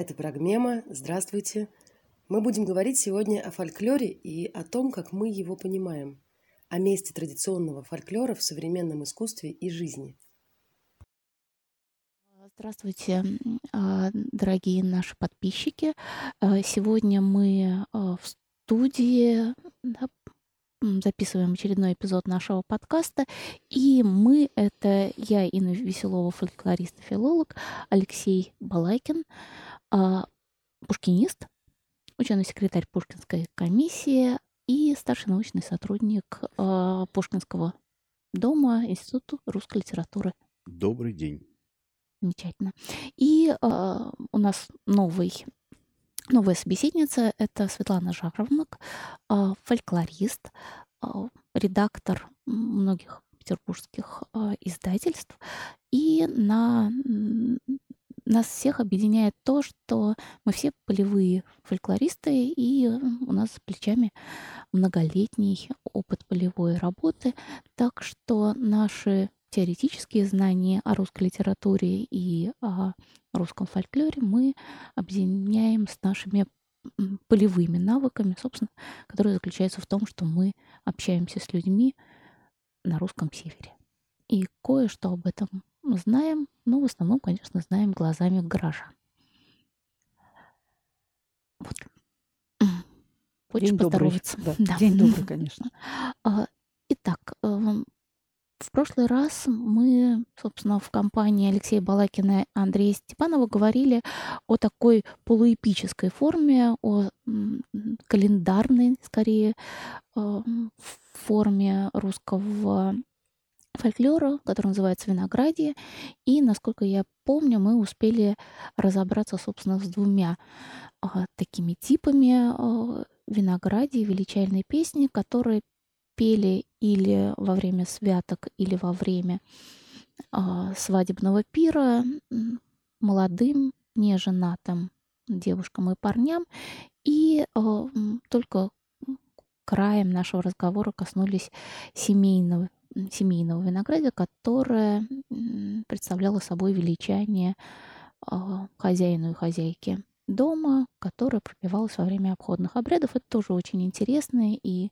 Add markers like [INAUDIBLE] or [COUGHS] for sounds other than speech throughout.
Это Прогмема. Здравствуйте. Мы будем говорить сегодня о фольклоре и о том, как мы его понимаем, о месте традиционного фольклора в современном искусстве и жизни. Здравствуйте, а, дорогие наши подписчики. А, сегодня мы а, в студии записываем очередной эпизод нашего подкаста. И мы — это я, Инна Веселова, фольклорист и филолог, Алексей Балайкин, пушкинист, ученый секретарь Пушкинской комиссии и старший научный сотрудник Пушкинского дома Института русской литературы. Добрый день. Замечательно. И э, у нас новый, новая собеседница — это Светлана Жаровнак, э, фольклорист, э, редактор многих петербургских э, издательств. И на нас всех объединяет то, что мы все полевые фольклористы, и у нас с плечами многолетний опыт полевой работы. Так что наши теоретические знания о русской литературе и о русском фольклоре мы объединяем с нашими полевыми навыками, собственно, которые заключаются в том, что мы общаемся с людьми на русском севере. И кое-что об этом знаем, но в основном, конечно, знаем глазами горожан. Вот. [CLEARS THROAT] Хочешь День поздороваться? Добрый. Да. [LAUGHS] Да. День добрый, конечно. [LAUGHS] А, итак, эм, в прошлый раз мы, собственно, в компании Алексея Балакина и Андрея Степанова говорили о такой полуэпической форме, о календарной, скорее, э, форме русского фольклора, который называется «Виноградие». И, насколько я помню, мы успели разобраться, собственно, с двумя а, такими типами а, виноградия, величайной песни, которые пели или во время святок, или во время э, свадебного пира молодым, неженатым девушкам и парням. И э, только краем нашего разговора коснулись семейного, семейного виноградия, которое представляло собой величание э, хозяину и хозяйке дома, которая пропивалась во время обходных обрядов. Это тоже очень интересно. И,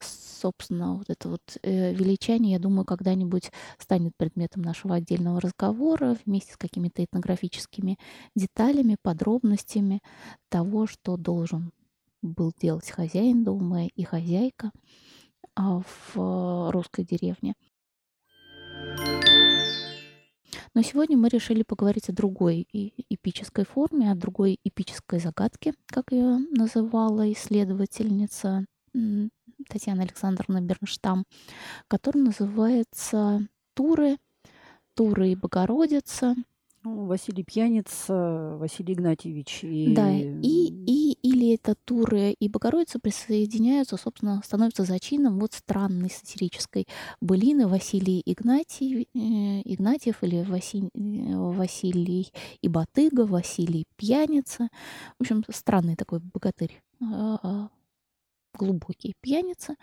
собственно, вот это вот э, величание, я думаю, когда-нибудь станет предметом нашего отдельного разговора вместе с какими-то этнографическими деталями, подробностями того, что должен был делать хозяин дома и хозяйка а, в русской деревне. Но сегодня мы решили поговорить о другой эпической форме, о другой эпической загадке, как ее называла исследовательница Татьяна Александровна Бернштам, которая называется «Туры», «Туры и Богородица», ну, Василий Пьяница, Василий Игнатьевич. И... Да, и, и или это Туры и Богородица присоединяются, собственно, становятся зачином вот странной сатирической былины Василий Игнатьев, э, Игнатьев или Василий, э, Василий Ибатыга, Василий Пьяница. В общем, странный такой богатырь, а, глубокий пьяница,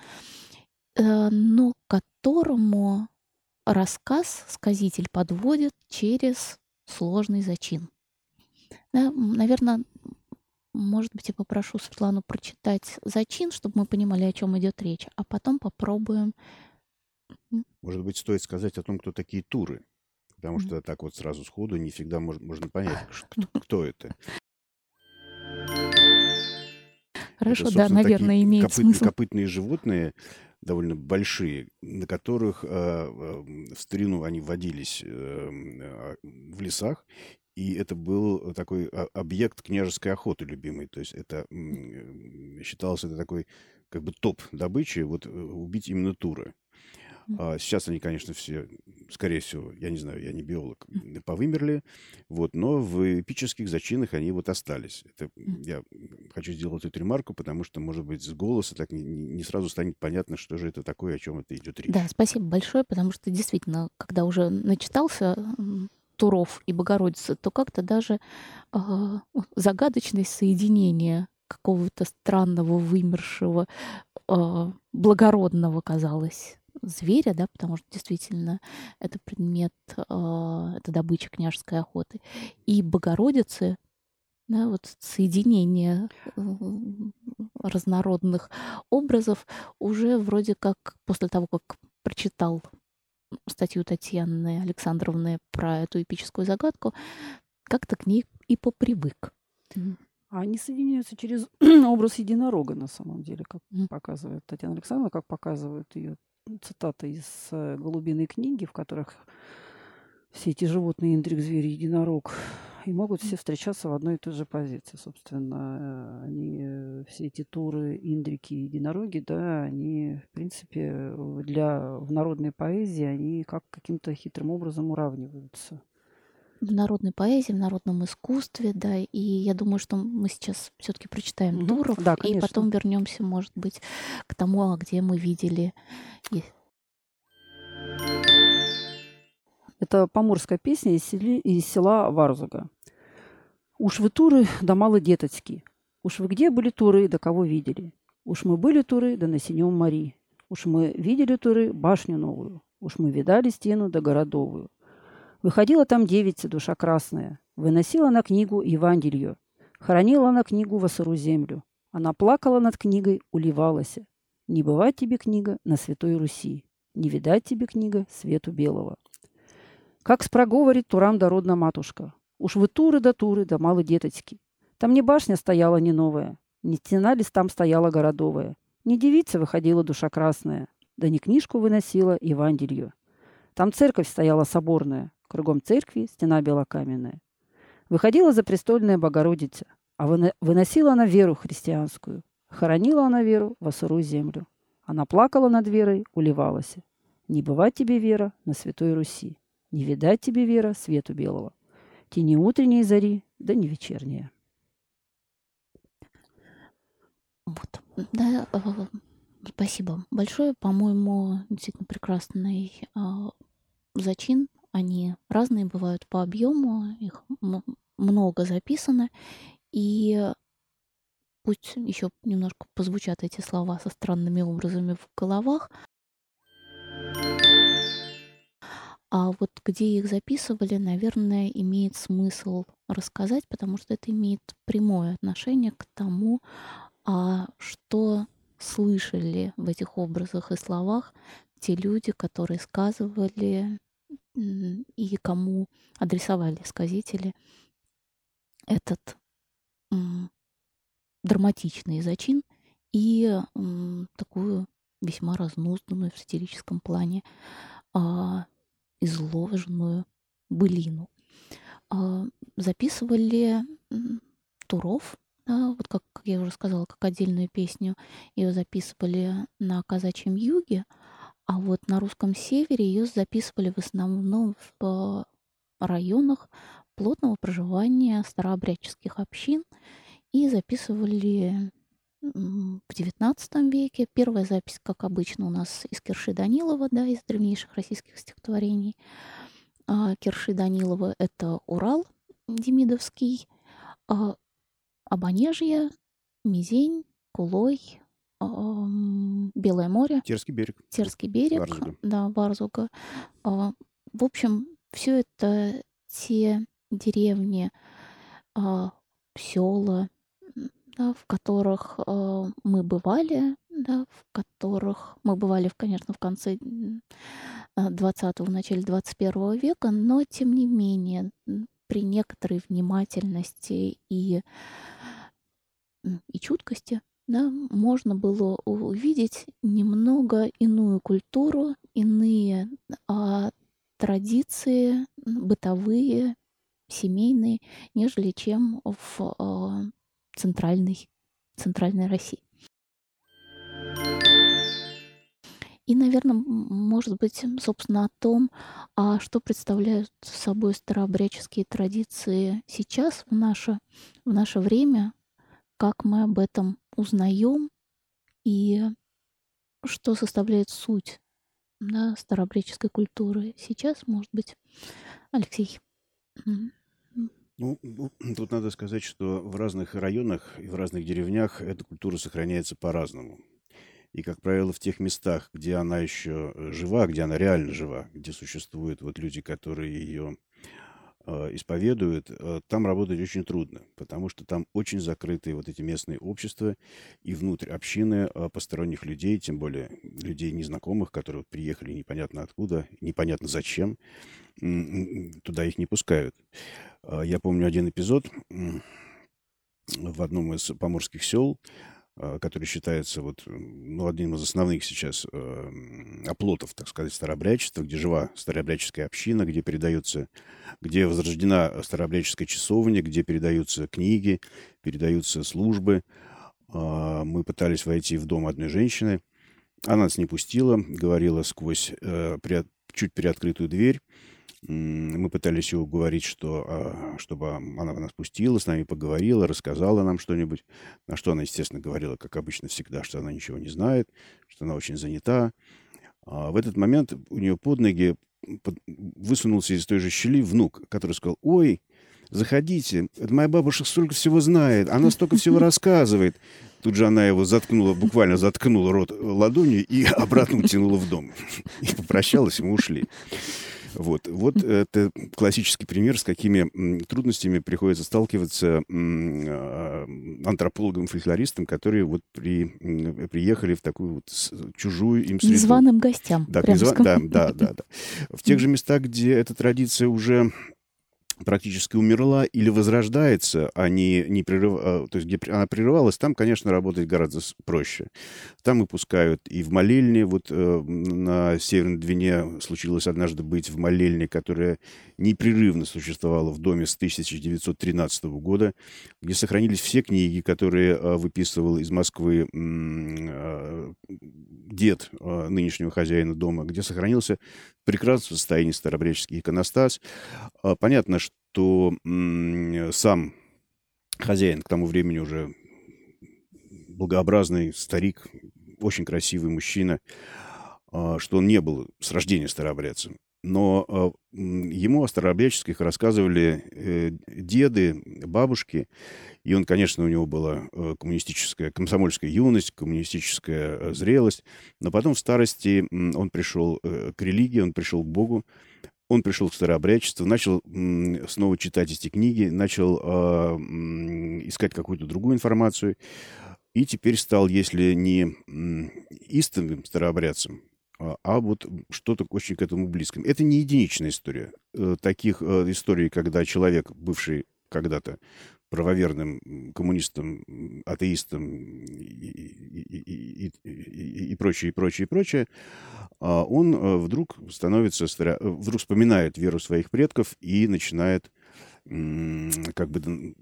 э, но которому рассказ сказитель подводит через сложный зачин. Да, наверное, может быть, я попрошу Светлану прочитать зачин, чтобы мы понимали, о чем идет речь, а потом попробуем. Может быть, стоит сказать о том, кто такие туры, потому что так вот сразу сходу не всегда можно, можно понять, кто, кто это. Хорошо, это, да, наверное, имеет копыт, смысл. Копытные животные, довольно большие, на которых э, в старину они водились э, в лесах, и это был такой объект княжеской охоты любимый. То есть это считалось это такой как бы топ добычи, вот э, убить именно туры. А сейчас они, конечно, все, скорее всего, я не знаю, я не биолог, повымерли, вот, но в эпических зачинах они вот остались. Это, я хочу сделать эту ремарку, потому что, может быть, с голоса так не, не сразу станет понятно, что же это такое, о чем это идет речь. Да, спасибо большое, потому что действительно, когда уже начитался Туров и Богородицы, то как-то даже э, загадочность соединения какого-то странного, вымершего, э, благородного казалось зверя, да, потому что действительно это предмет, э, это добыча княжеской охоты, и Богородицы, да, вот соединение разнородных образов уже вроде как после того, как прочитал статью Татьяны Александровны про эту эпическую загадку, как-то к ней и попривык. А они соединяются через [CLEARS THROAT] образ единорога, на самом деле, как mm. показывает Татьяна Александровна, как показывают ее цитаты из э, «Голубиной книги», в которых все эти животные, интриг, звери, единорог, и могут все встречаться в одной и той же позиции. Собственно, э, они, э, все эти туры, индрики, единороги, да, они, в принципе, для, в народной поэзии, они как каким-то хитрым образом уравниваются в народной поэзии, в народном искусстве, да, и я думаю, что мы сейчас все-таки прочитаем угу. Туров, да, и потом вернемся, может быть, к тому, а где мы видели. Это поморская песня из, сели, из села Варзуга. «Уж вы туры, да мало деточки. Уж вы где были туры, да кого видели? Уж мы были туры, да на синем мари. Уж мы видели туры, башню новую. Уж мы видали стену, да городовую. Выходила там девица, душа красная. Выносила на книгу Евангелие. Хоронила на книгу во сыру землю. Она плакала над книгой, уливалась. Не бывать тебе книга на Святой Руси. Не видать тебе книга свету белого. Как спроговорит Турам дородна матушка. Уж вы туры да туры, да мало деточки. Там не башня стояла не новая, не стена лишь там стояла городовая. Не девица выходила душа красная, да не книжку выносила Евангелие. Там церковь стояла соборная, Кругом церкви стена белокаменная. Выходила за престольная Богородица, а выносила она веру христианскую. Хоронила она веру во сырую землю. Она плакала над верой, уливалась. Не бывать тебе, вера, на святой Руси. Не видать тебе, вера, свету белого. Тени утренней зари, да не вечерняя. Вот. Да, э, спасибо большое. По-моему, действительно прекрасный э, зачин они разные бывают по объему, их много записано. И пусть еще немножко позвучат эти слова со странными образами в головах. А вот где их записывали, наверное, имеет смысл рассказать, потому что это имеет прямое отношение к тому, а что слышали в этих образах и словах те люди, которые сказывали и кому адресовали сказители этот драматичный зачин и такую весьма разнузданную в сатирическом плане а, изложенную былину. А, записывали Туров, вот как я уже сказала, как отдельную песню, ее записывали на казачьем юге, а вот на русском севере ее записывали в основном в районах плотного проживания старообрядческих общин и записывали в XIX веке. Первая запись, как обычно, у нас из Кирши Данилова, да, из древнейших российских стихотворений. А Кирши Данилова — это Урал Демидовский, а Абанежье, Мизень, Кулой, Белое море. Терский берег. Терский берег, Варзуга. да, Варзуга. А, в общем, все это те деревни, а, села, да, в которых а, мы бывали, да, в которых мы бывали, конечно, в конце 20-го, начале 21 века, но тем не менее при некоторой внимательности и, и чуткости да, можно было увидеть немного иную культуру, иные а, традиции бытовые, семейные, нежели чем в а, центральной, центральной России. И, наверное, может быть, собственно, о том, а что представляют собой старообрядческие традиции сейчас, в наше, в наше время, как мы об этом узнаем и что составляет суть да, старообрядческой культуры сейчас, может быть, Алексей. Ну, тут надо сказать, что в разных районах и в разных деревнях эта культура сохраняется по-разному. И, как правило, в тех местах, где она еще жива, где она реально жива, где существуют вот люди, которые ее исповедуют, э, там работать очень трудно, потому что там очень закрытые вот эти местные общества и внутрь общины э, посторонних людей, тем более людей незнакомых, которые приехали непонятно откуда, непонятно зачем, туда их не пускают. Я помню один эпизод в одном из поморских сел, Э, который считается вот, ну, одним из основных сейчас э, оплотов, так сказать, старообрядчества, где жива старообрядческая община, где передаются, где возрождена старообрядческая часовня, где передаются книги, передаются службы. Э, мы пытались войти в дом одной женщины. Она нас не пустила, говорила сквозь э, при, чуть приоткрытую дверь, мы пытались ее уговорить, что, а, чтобы она нас пустила, с нами поговорила, рассказала нам что-нибудь. На что она, естественно, говорила, как обычно всегда, что она ничего не знает, что она очень занята. А в этот момент у нее под ноги высунулся из той же щели внук, который сказал, ой, заходите, это моя бабушка столько всего знает, она столько всего рассказывает. Тут же она его заткнула, буквально заткнула рот ладонью и обратно утянула в дом. И попрощалась, и мы ушли. Вот, вот это классический пример, с какими трудностями приходится сталкиваться а, антропологам, фольклористам, которые вот при, приехали в такую вот чужую им среду. Незваным гостям. Да, незва... да, да, да, да. В тех же местах, где эта традиция уже практически умерла или возрождается, а не, не прерыв... А, то есть где она прерывалась, там, конечно, работать гораздо проще. Там выпускают и в молельне, вот э, на Северной Двине случилось однажды быть в молельне, которая непрерывно существовала в доме с 1913 года, где сохранились все книги, которые э, выписывал из Москвы э, дед э, нынешнего хозяина дома, где сохранился в прекрасном состоянии старобреческий иконостас. Э, понятно, что сам хозяин к тому времени уже благообразный старик, очень красивый мужчина, а, что он не был с рождения старообрядцем. Но а, ему о старообрядческих рассказывали э, деды, бабушки. И он, конечно, у него была э, коммунистическая, комсомольская юность, коммунистическая э, зрелость. Но потом в старости он пришел к религии, он пришел к Богу. Он пришел к старообрядчеству, начал снова читать эти книги, начал э, искать какую-то другую информацию. И теперь стал, если не истинным старообрядцем, а, а вот что-то очень к этому близким. Это не единичная история. Э, таких э, историй, когда человек, бывший когда-то правоверным коммунистом, атеистом и, и, и, и прочее, и прочее, и прочее, а он э, вдруг становится, вдруг вспоминает веру своих предков и начинает как бы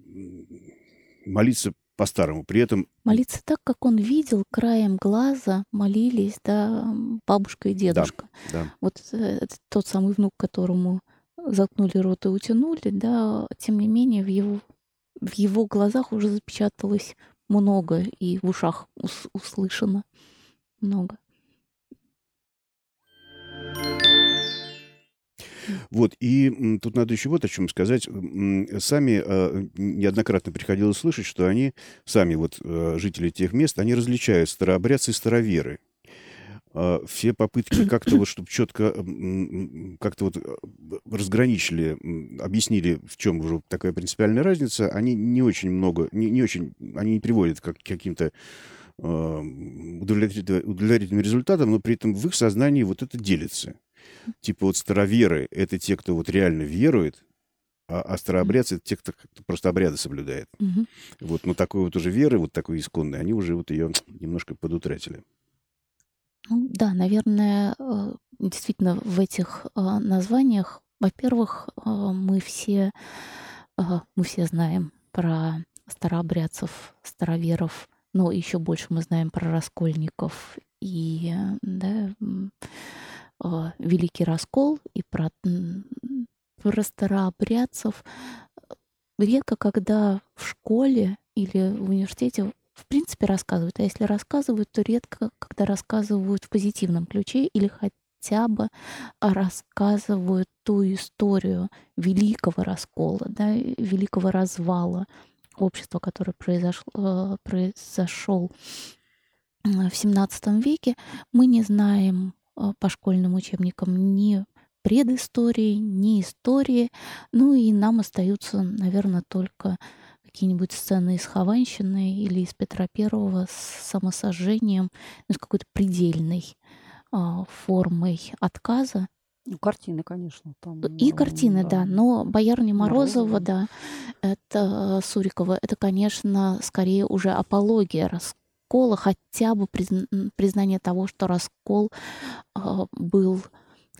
молиться по-старому. При этом... Молиться так, как он видел, краем глаза молились, да, бабушка и дедушка. Да, да. Вот э, это тот самый внук, которому заткнули рот и утянули, да, тем не менее в его, в его глазах уже запечаталось много и в ушах ус- услышано много. Вот, и тут надо еще вот о чем сказать. Сами э, неоднократно приходилось слышать, что они, сами вот э, жители тех мест, они различают старообрядцы и староверы. А, все попытки [COUGHS] как-то вот, чтобы четко как-то вот э, разграничили, объяснили, в чем уже такая принципиальная разница, они не очень много, не, не очень, они не приводят к каким-то удовлетворительным результатам, но при этом в их сознании вот это делится. Типа вот староверы — это те, кто вот реально верует, а, а старообрядцы — это те, кто просто обряды соблюдает. Угу. Вот, но такой вот уже веры, вот такой исконной, они уже вот ее немножко подутратили. Ну да, наверное, э, действительно в этих э, названиях, во-первых, э, мы все, мы все знаем про старообрядцев, староверов, но еще больше мы знаем про раскольников и да, а, Великий Раскол и про, про старообрядцев. Редко, когда в школе или в университете в принципе рассказывают, а если рассказывают, то редко, когда рассказывают в позитивном ключе или хотя бы рассказывают ту историю великого раскола, да, великого развала общества, который произошло, произошел в XVII веке. Мы не знаем а, по школьным учебникам ни предыстории, ни истории. Ну и нам остаются, наверное, только какие-нибудь сцены из Хованщины или из Петра Первого с самосожжением, ну, с какой-то предельной а, формой отказа. Ну, картины, конечно. Там, и картины, да. да. Но Боярня Морозова, Морозова, да, это Сурикова, это, конечно, скорее уже апология раскола, хотя бы признание того, что раскол э, был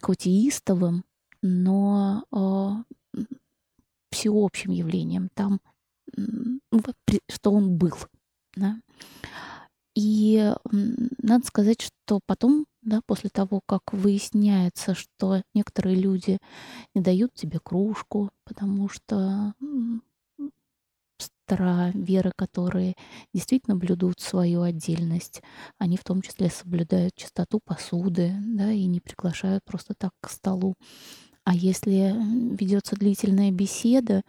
хоть и истовым, но э, всеобщим явлением. Там, что он был. Да? И надо сказать, что потом да, после того, как выясняется, что некоторые люди не дают тебе кружку, потому что веры, которые действительно блюдут свою отдельность. Они в том числе соблюдают чистоту посуды, да, и не приглашают просто так к столу. А если ведется длительная беседа,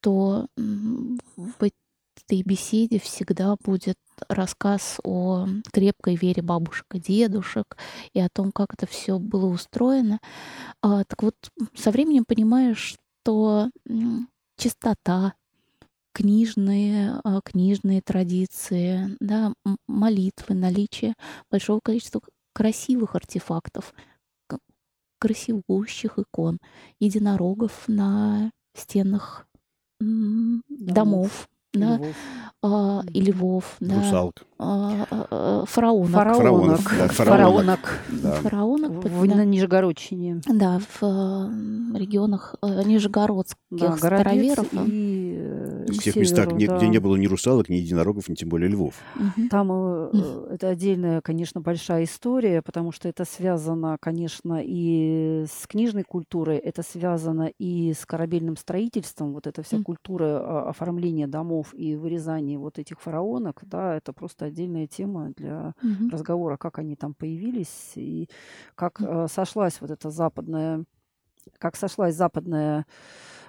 то в этой беседе всегда будет рассказ о крепкой вере бабушек и дедушек и о том, как это все было устроено. А, так вот, со временем понимаешь, что чистота, книжные, а, книжные традиции, да, молитвы, наличие большого количества красивых артефактов, красивущих икон, единорогов на стенах домов, домов да, львов. А, и львов, да, Русалок. А, а, фараонок. Фараонок. Фараонок. Да, фараонок. Да. Фараонок. В, да. на Нижегородщине. Да, в э, регионах э, Нижегородских Да, староверов. И э, В тех местах, северу, где, да. где не было ни русалок, ни единорогов, ни тем более львов. Там э, э, это отдельная, конечно, большая история, потому что это связано, конечно, и с книжной культурой, это связано и с корабельным строительством, вот эта вся культура а, оформления домов и вырезания вот этих фараонок, да, это просто отдельная тема для Мгм. разговора, как они там появились и как э, сошлась вот эта западная, как сошлась западная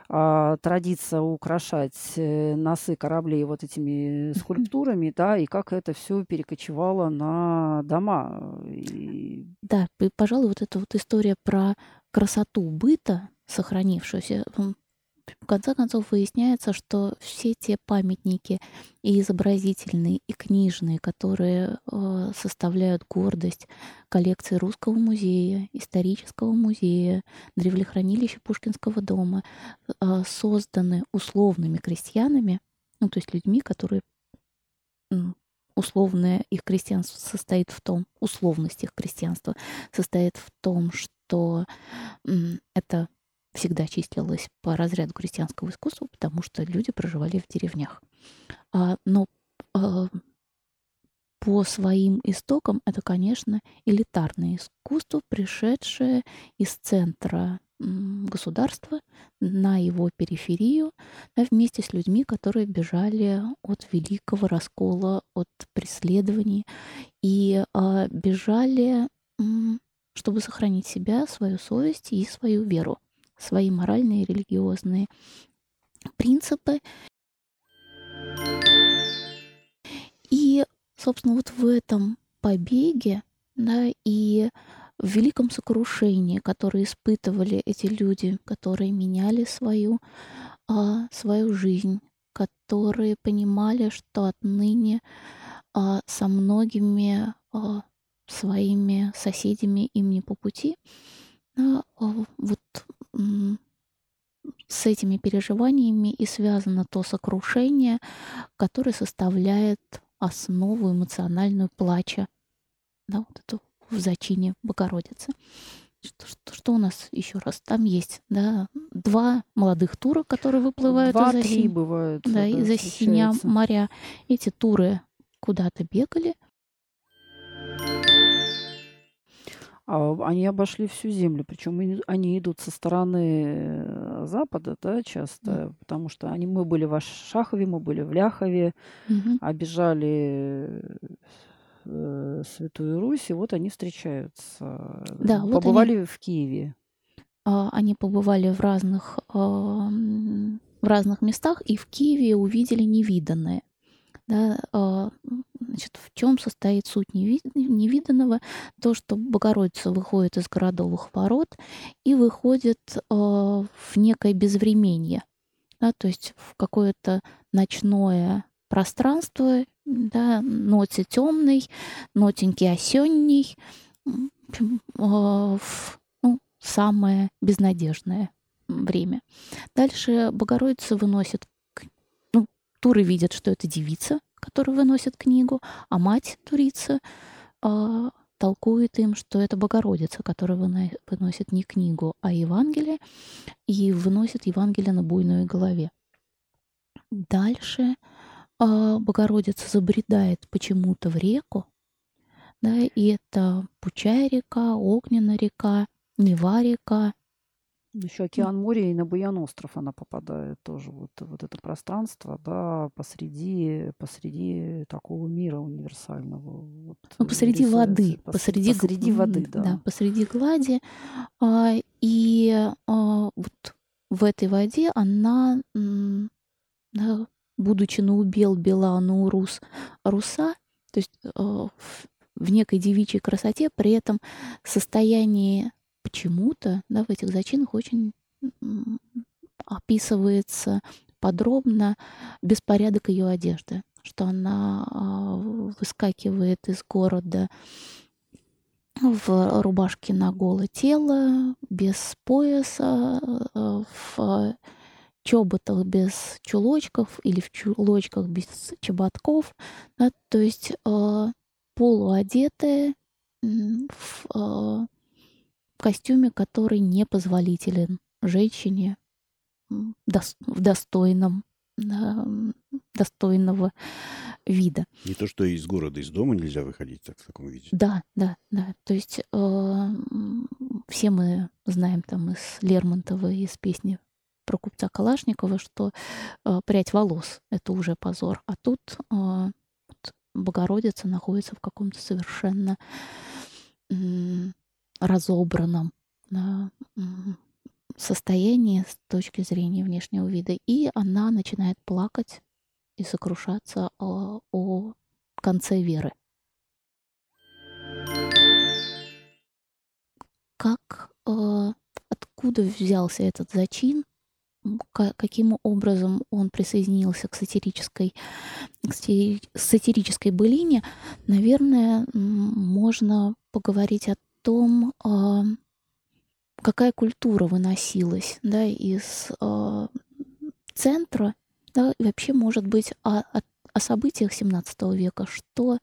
а, традиция украшать э, носы кораблей вот этими скульптурами, да, и как это все перекочевало на дома. И Да, и, пожалуй, вот эта вот история про красоту быта, сохранившуюся, в конце концов выясняется, что все те памятники и изобразительные, и книжные, которые э, составляют гордость коллекции Русского музея, исторического музея, древлехранилища Пушкинского дома, э, созданы условными крестьянами, ну, то есть людьми, которые условное их крестьянство состоит в том, условность их крестьянства состоит в том, что это всегда числилось по разряду крестьянского искусства, потому что люди проживали в деревнях. А, но а, по своим истокам это, конечно, элитарное искусство, пришедшее из центра государства на его периферию да, вместе с людьми, которые бежали от великого раскола, от преследований и а, бежали, чтобы сохранить себя, свою совесть и свою веру, свои моральные и религиозные принципы. И, собственно, вот в этом побеге, да, и в великом сокрушении, которое испытывали эти люди, которые меняли свою, а, свою жизнь, которые понимали, что отныне а, со многими а, своими соседями им не по пути, вот м, с этими переживаниями и связано то сокрушение, которое составляет основу эмоциональную плача, да, вот эту в зачине Богородицы. Что, что, что у нас еще раз? Там есть, да, два молодых тура, которые выплывают из-за Два-три синь- бывают. да, из-за синя моря. Эти туры куда-то бегали. Они обошли всю землю, причем они идут со стороны э, запада, да, часто, потому что они, мы были в Шахове, мы были в Ляхове, Мгм. обижали э, Святую Русь, и вот они встречаются. Да, вот Побывали в Киеве. А, Они побывали в разных, ам, в разных местах и в Киеве увидели невиданное. Да, а, значит, в чем состоит суть невиданного? То, что Богородица выходит из городовых ворот и выходит а, в некое безвременье, да, то есть в какое-то ночное пространство, да, ноте темный, нотенький осенний, в, ну, самое безнадежное время. Дальше Богородица выносит, туры видят, что это девица, которая выносит книгу, а мать турица э, толкует им, что это Богородица, которая выносит не книгу, а Евангелие, и выносит Евангелие на буйной голове. Дальше э, Богородица забредает почему-то в реку, да, и это Пучая река, Огненная река, Нева река, еще океан моря и на Буян остров она попадает тоже. Вот, вот это пространство, да, посреди, посреди такого мира универсального. Вот, ну, посреди воды. Пос, посреди, посреди воды, да. да. Посреди глади. А, и а, вот в этой воде она, да, будучи на убел бела, на урус руса, то есть а, в некой девичьей красоте, при этом состоянии почему-то да, в этих зачинах очень описывается подробно беспорядок ее одежды, что она а, выскакивает из города в рубашке на голое тело, без пояса, а, в чоботах без чулочков или в чулочках без чеботков, да, то есть э, полуодетая в в костюме, который непозволителен женщине в достойном достойного вида. Не то, что из города, из дома нельзя выходить так, в таком виде. Да, да, да. То есть э, все мы знаем там из Лермонтова, из песни про купца Калашникова, что э, прядь волос — это уже позор. А тут э, вот, Богородица находится в каком-то совершенно разобранном состоянии с точки зрения внешнего вида. И она начинает плакать и сокрушаться о, о конце веры. Как, э, откуда взялся этот зачин, каким образом он присоединился к сатирической, к сатирической былине, наверное, можно поговорить о том, а, какая культура выносилась да, из а, центра, да, и вообще, может быть, о, о, о событиях XVII века, что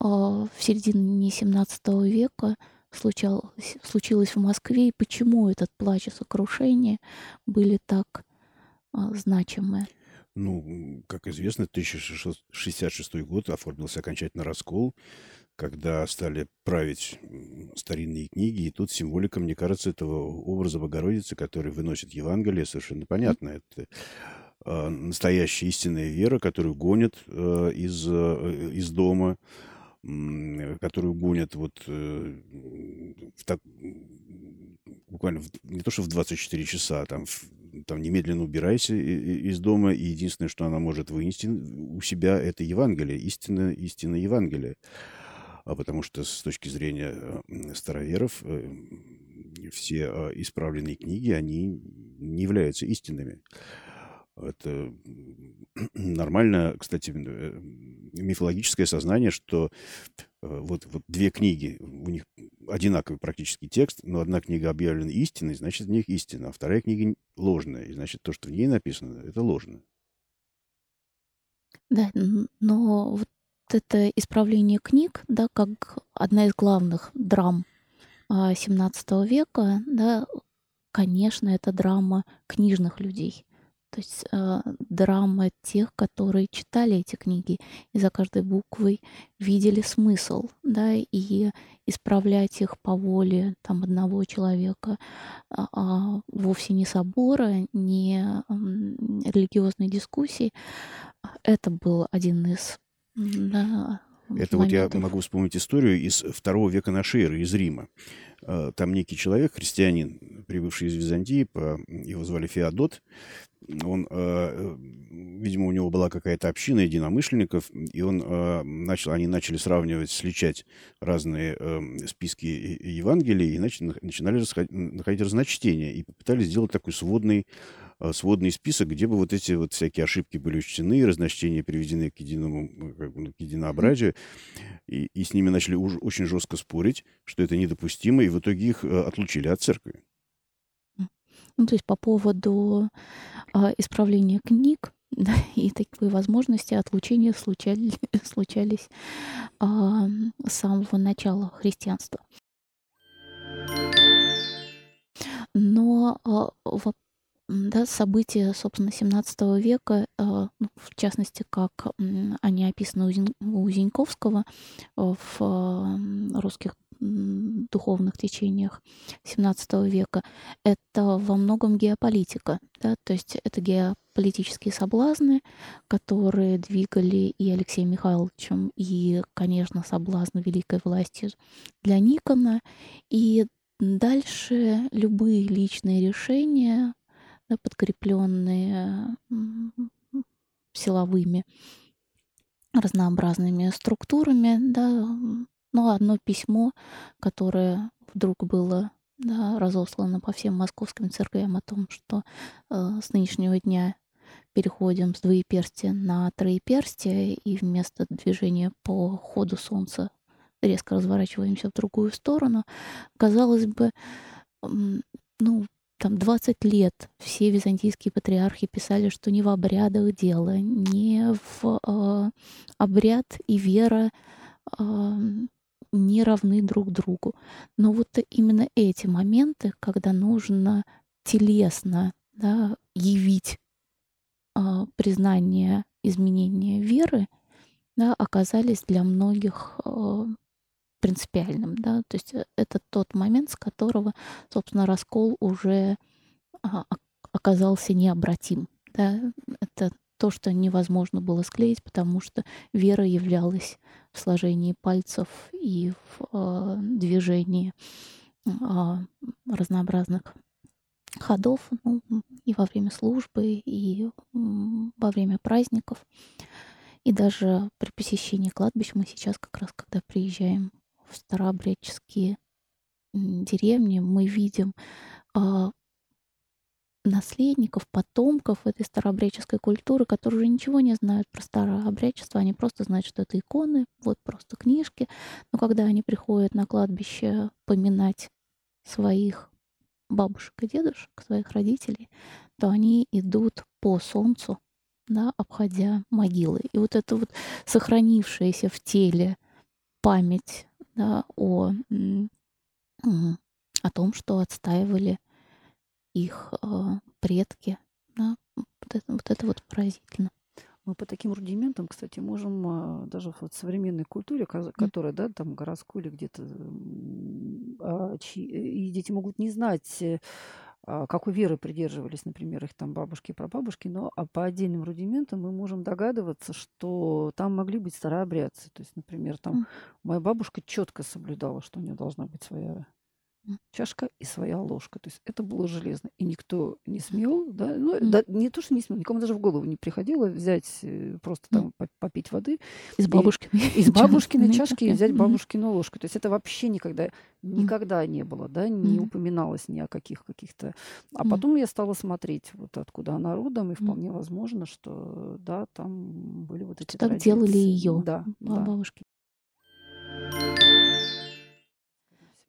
а, в середине XVII века случалось, случилось в Москве, и почему этот плач и сокрушение были так значимы. Ну, как известно, 1666 год оформился окончательно раскол когда стали править старинные книги, и тут символика, мне кажется, этого образа Богородицы, который выносит Евангелие, совершенно понятно. Это э, настоящая истинная вера, которую гонят э, из, э, из дома, которую гонят вот э, в так, буквально в, не то что в 24 часа, а там, в, там немедленно убирайся из дома, и единственное, что она может вынести у себя, это Евангелие, истина, истина Евангелия а потому что с точки зрения староверов э, все а, исправленные книги, они не являются истинными. Это [CLEARS THROAT] нормально, кстати, э, мифологическое сознание, что э, вот, вот две книги, у них одинаковый практически текст, но одна книга объявлена истинной, значит, в них истина, а вторая книга ложная, и значит, то, что в ней написано, это ложно. Да, но вот это исправление книг, да, как одна из главных драм XVII а, века, да, конечно, это драма книжных людей. То есть э, драма тех, которые читали эти книги и за каждой буквой видели смысл, да, и исправлять их по воле там одного человека, а, а вовсе не собора, не религиозной дискуссии. Это был один из да. Это вот я могу вспомнить историю из второго века нашей эры, из Рима. э, там некий человек, христианин, прибывший из Византии, его звали Феодот, он, э, видимо, у него была какая-то община единомышленников, и он начал, они начали сравнивать, сличать разные списки Евангелий и начали, начинали находить разночтения, и попытались сделать такой сводный Э, сводный список, где бы вот эти вот всякие ошибки были учтены, разночтения приведены к единому, ну, к единообразию, и, и с ними начали уж очень жестко спорить, что это недопустимо, и в итоге их э, отлучили от церкви. Ну, то есть по поводу а, исправления книг [LAUGHS] да, и такой возможности отлучения случали, [LAUGHS] случались а, с самого начала христианства. Но а, да, события, собственно, XVII века, а, ну, в частности, как они описаны у Зиньковского в русских духовных течениях XVII века, это во многом геополитика. Да? То есть это геополитические соблазны, которые двигали и Алексеем Михайловичем, и, конечно, соблазны великой власти для Никона. И дальше любые личные решения да, подкрепленные силовыми разнообразными структурами, да, но одно письмо, которое вдруг было да, разослано по всем московским церквям о том, что э, с нынешнего дня переходим с двоеперстия на троеперстие, и вместо движения по ходу Солнца резко разворачиваемся в другую сторону, казалось бы, ну, там 20 лет все византийские патриархи писали, что не в обрядах дело, не в э, обряд и вера э, не равны друг другу. Но вот именно эти моменты, когда нужно телесно да, явить э, признание изменения веры, да, оказались для многих э, принципиальным, да, то есть э, это тот момент, с которого, собственно, раскол уже а, оказался необратим, да, это то, что невозможно было склеить, потому что вера являлась в сложении пальцев и в э, движении э, разнообразных ходов ну, и во время службы, и во время праздников. И даже при посещении кладбищ мы сейчас как раз, когда приезжаем старообрядческие деревни, мы видим э, наследников, потомков этой старообрядческой культуры, которые уже ничего не знают про старообрядчество, они просто знают, что это иконы, вот просто книжки. Но когда они приходят на кладбище поминать своих бабушек и дедушек, своих родителей, то они идут по солнцу, да, обходя могилы. И вот это вот сохранившееся в теле память да, о, о том, что отстаивали их э, предки. Да, вот, это, вот это вот поразительно. Мы по таким рудиментам, кстати, можем а, даже в современной культуре, которая, да, там городской или где-то, а, и дети могут не знать э, а, какой веры придерживались, например, их там бабушки и прабабушки, но а по отдельным рудиментам мы можем догадываться, что там могли быть старообрядцы. То есть, например, там моя бабушка четко соблюдала, что у нее должна быть своя чашка и своя ложка. То есть это было железно. И никто не смел, да, ну, mm. да, не то, что не смел, никому даже в голову не приходило взять э, просто там попить воды. Из [LAUGHS] бабушкиной. Из бабушкиной чашки и взять бабушкину ложку. То есть это вообще никогда, никогда не было, да, не упоминалось ни о каких каких-то. А потом я стала смотреть, вот откуда она родом, и вполне возможно, что, да, там были вот эти Так делали ее да, бабушки.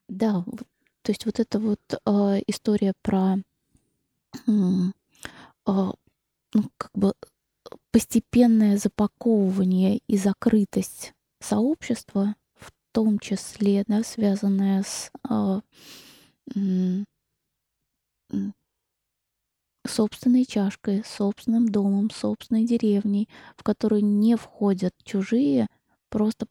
Да, то есть вот эта вот э, история про э, ну, как бы постепенное запаковывание и закрытость сообщества, в том числе, да, связанная с э, собственной чашкой, собственным домом, собственной деревней, в которую не входят чужие, просто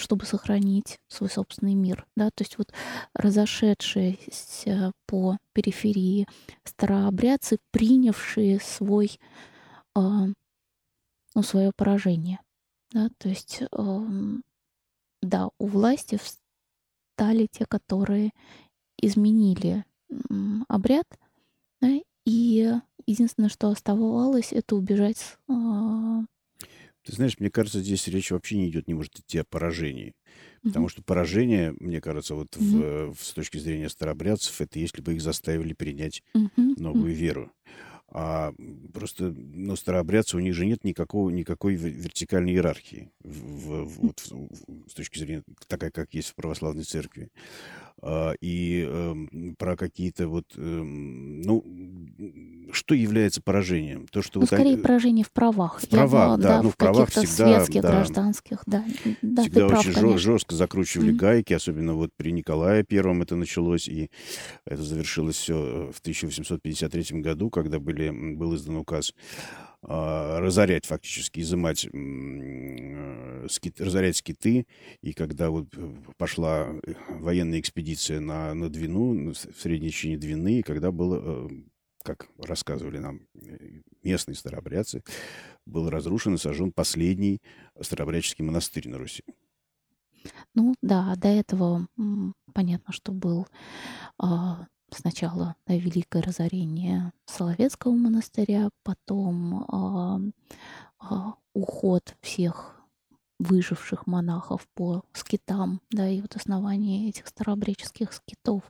чтобы сохранить свой собственный мир. Да? То есть вот разошедшиеся по периферии старообрядцы, принявшие свой, э, ну, свое поражение. Да? То есть, э, да, у власти встали те, которые изменили обряд, да, и единственное, что оставалось, это убежать а, ты знаешь, мне кажется, здесь речь вообще не идет, не может идти о поражении. Потому что поражение, мне кажется, вот в, в, с точки зрения старобрядцев, это если бы их заставили принять новую веру. А просто, ну, старообрядцы, у них же нет никакого, никакой вертикальной иерархии в, в, вот, в, с точки зрения такая, как есть в православной церкви. А, и э, про какие-то вот, э, ну, что является поражением? То, что ну, вот скорее они... поражение в правах. В правах, бы, да, да, ну, в, в правах всегда... светских, да, гражданских, да. да всегда очень прав, жестко закручивали mm-hmm. гайки, особенно вот при Николае Первом это началось, и это завершилось все в 1853 году, когда были, был издан указ а, разорять фактически, изымать, э, скит, разорять скиты. И когда вот э, пошла э, военная экспедиция на, на Двину, в средней течение Двины, и когда было, как рассказывали нам местные старообрядцы, был разрушен и сожжен последний старообрядческий монастырь на Руси. Ну да, до этого понятно, что был а, сначала да, великое разорение Соловецкого монастыря, потом а, а, уход всех выживших монахов по скитам, да, и вот основание этих старообрядческих скитов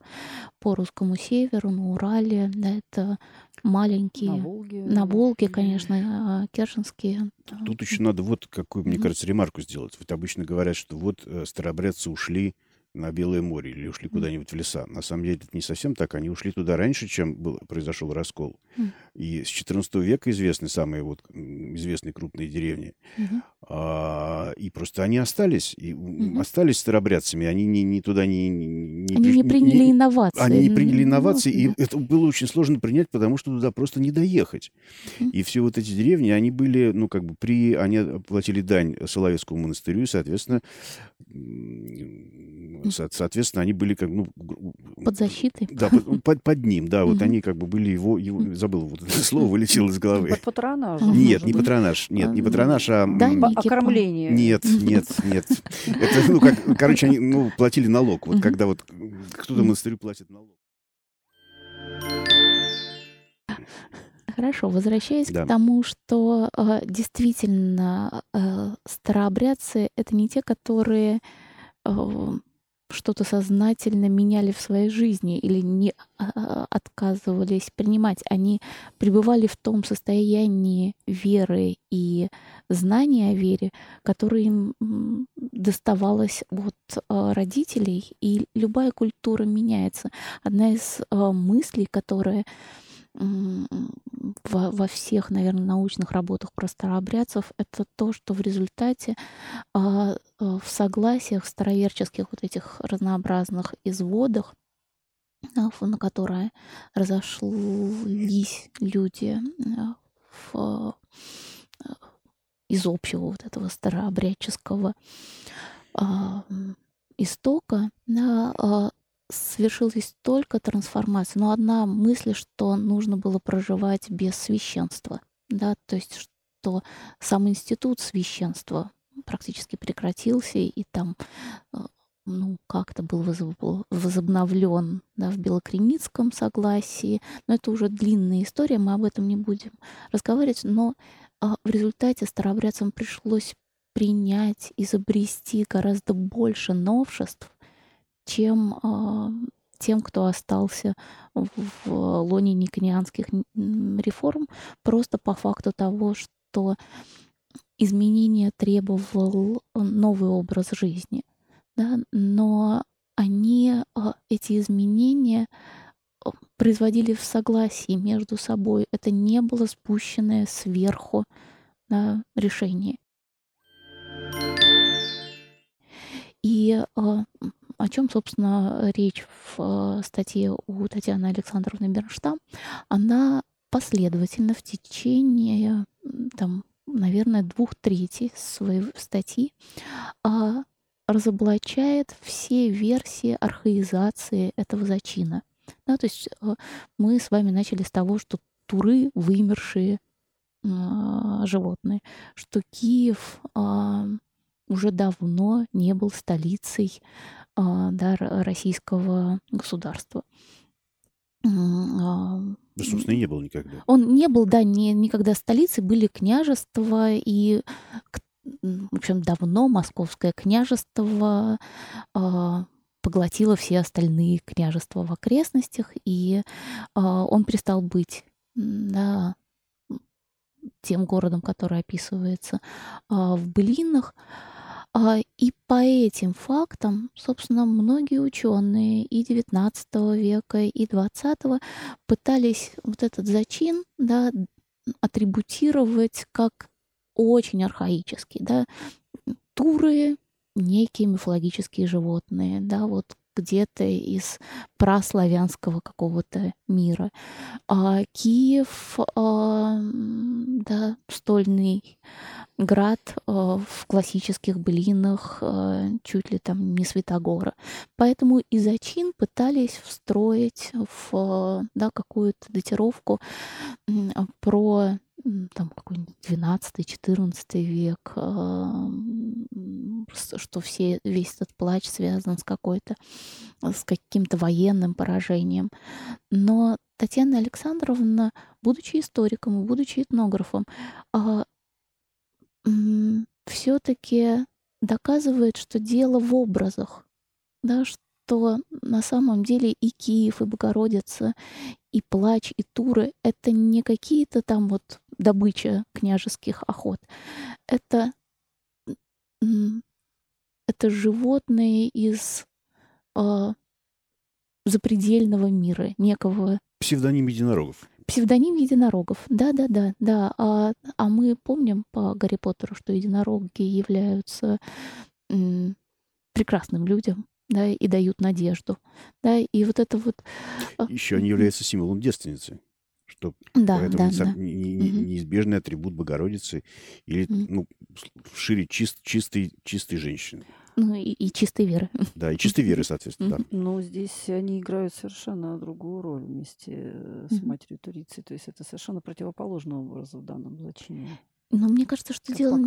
по русскому северу, на Урале, да, это маленькие... На Волге. На Волге, конечно, а, керченские. Тут еще надо вот какую, мне кажется, ремарку сделать. Вот обычно говорят, что вот э, старообрядцы ушли на Белое море или ушли куда-нибудь в леса. На самом деле это не совсем так. Они ушли туда раньше, чем был, произошел раскол. Mm. И с XIV века известны самые вот известные крупные деревни. Mm-hmm. А, и просто они остались. И mm-hmm. остались старобрядцами. Они не, не туда не... не они не приняли не, инновации. Они не приняли инновации. Mm-hmm. И это было очень сложно принять, потому что туда просто не доехать. Mm-hmm. И все вот эти деревни, они были, ну, как бы при... Они платили дань Соловецкому монастырю, и, соответственно, Со- соответственно, они были как ну под защитой. Да, под, под, под ним, да, вот они как бы были его, его забыл вот это слово вылетело из головы. Под патронажем. Нет, не патронаж, нет, не патронаж, а окормление. Нет, [LAUGHS] нет, нет. Это ну как, короче, они ну платили налог, вот когда вот кто-то монастырю платит налог. Хорошо, возвращаясь да. к тому, что э, действительно э, старообрядцы это не те, которые э, что-то сознательно меняли в своей жизни или не а, отказывались принимать. Они пребывали в том состоянии веры и знания о вере, которое им доставалось от а, родителей, и любая культура меняется. Одна из а, мыслей, которая во, во всех, наверное, научных работах про старообрядцев, это то, что в результате а, а, в согласиях староверческих вот этих разнообразных изводах, а, на которые разошлись люди а, в, из общего вот этого старообрядческого истока, совершилась только трансформация. Но одна мысль, что нужно было проживать без священства. Да, то есть, что сам институт священства практически прекратился, и там э, ну, как-то был возобновлен да, в Белокреницком согласии. Но это уже длинная история, мы об этом не будем разговаривать. Но а, в результате старообрядцам пришлось принять, изобрести гораздо больше новшеств, чем а, тем, кто остался в лоне никонианских реформ, просто по факту того, что изменение требовал новый образ жизни. Да? Но они, а, эти изменения, а, производили в согласии между собой. Это не было спущенное сверху да, решение. И о чем, собственно, речь в э, статье у Татьяны Александровны Бернштам, она последовательно в течение, там, наверное, двух третей своей статьи а, разоблачает все версии архаизации этого зачина. Да, то есть э, мы с вами начали с того, что туры вымершие э, животные, что Киев уже давно не был столицей а, да, российского государства. А, да, собственно, и не был никогда. Он не был, да, не, никогда столицей, были княжества, и, в общем, давно московское княжество э, поглотило все остальные княжества в окрестностях, и он перестал быть да, тем городом, который описывается в былинах. А, и по этим фактам, собственно, многие ученые и XIX века, и XX пытались вот этот зачин да, атрибутировать как очень архаический. Да. Туры — некие мифологические животные, да, вот где-то из праславянского какого-то мира. А Киев, а, да, стольный град а, в классических блинах, а, чуть ли там не Святогора. Поэтому и зачин пытались встроить в да, какую-то датировку про там какой-нибудь 12-14 век, что все, весь этот плач связан с какой-то, с каким-то военным поражением. Но Татьяна Александровна, будучи историком будучи этнографом, а, все-таки доказывает, что дело в образах, да, что на самом деле и Киев, и Богородица, и плач, и туры — это не какие-то там вот добыча княжеских охот. Это, это животные из э, запредельного мира, некого... Псевдоним единорогов. Псевдоним единорогов, да-да-да, да. А, а мы помним по Гарри Поттеру, что единороги являются прекрасным людям, да, и дают надежду, да, и вот это вот... А, Еще они являются символом девственницы что да, поэтому да, да. Не, не, неизбежный атрибут Богородицы или mm. ну, шире чист, чистой, чистой женщины. Ну и, и чистой веры. Да, и чистой веры, соответственно, да. Но здесь они играют совершенно другую роль вместе с матерью Турицей. То есть это совершенно противоположный образ в данном значении. Но мне кажется, что дело...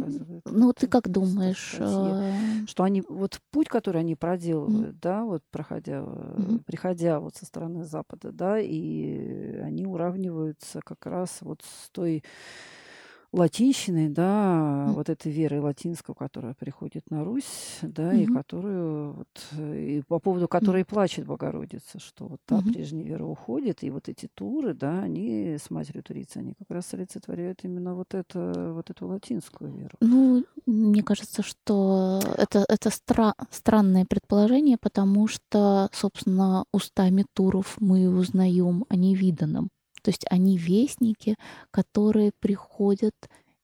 Ну, ты как думаешь? А, что они... Вот путь, который они проделывают, mm-hmm. да, вот проходя, mm-hmm. приходя вот со стороны Запада, да, и они уравниваются как раз вот с той латинщиной, да, mm. вот этой верой латинской, которая приходит на Русь, да, mm-hmm. и которую, вот, и по поводу которой mm. плачет Богородица, что вот та mm-hmm. прежняя вера уходит, и вот эти туры, да, они с Матерью Турицы, они как раз олицетворяют именно вот, это, вот эту латинскую веру. Ну, мне кажется, что это, это стра- странное предположение, потому что, собственно, устами туров мы узнаем о невиданном. То есть они вестники, которые приходят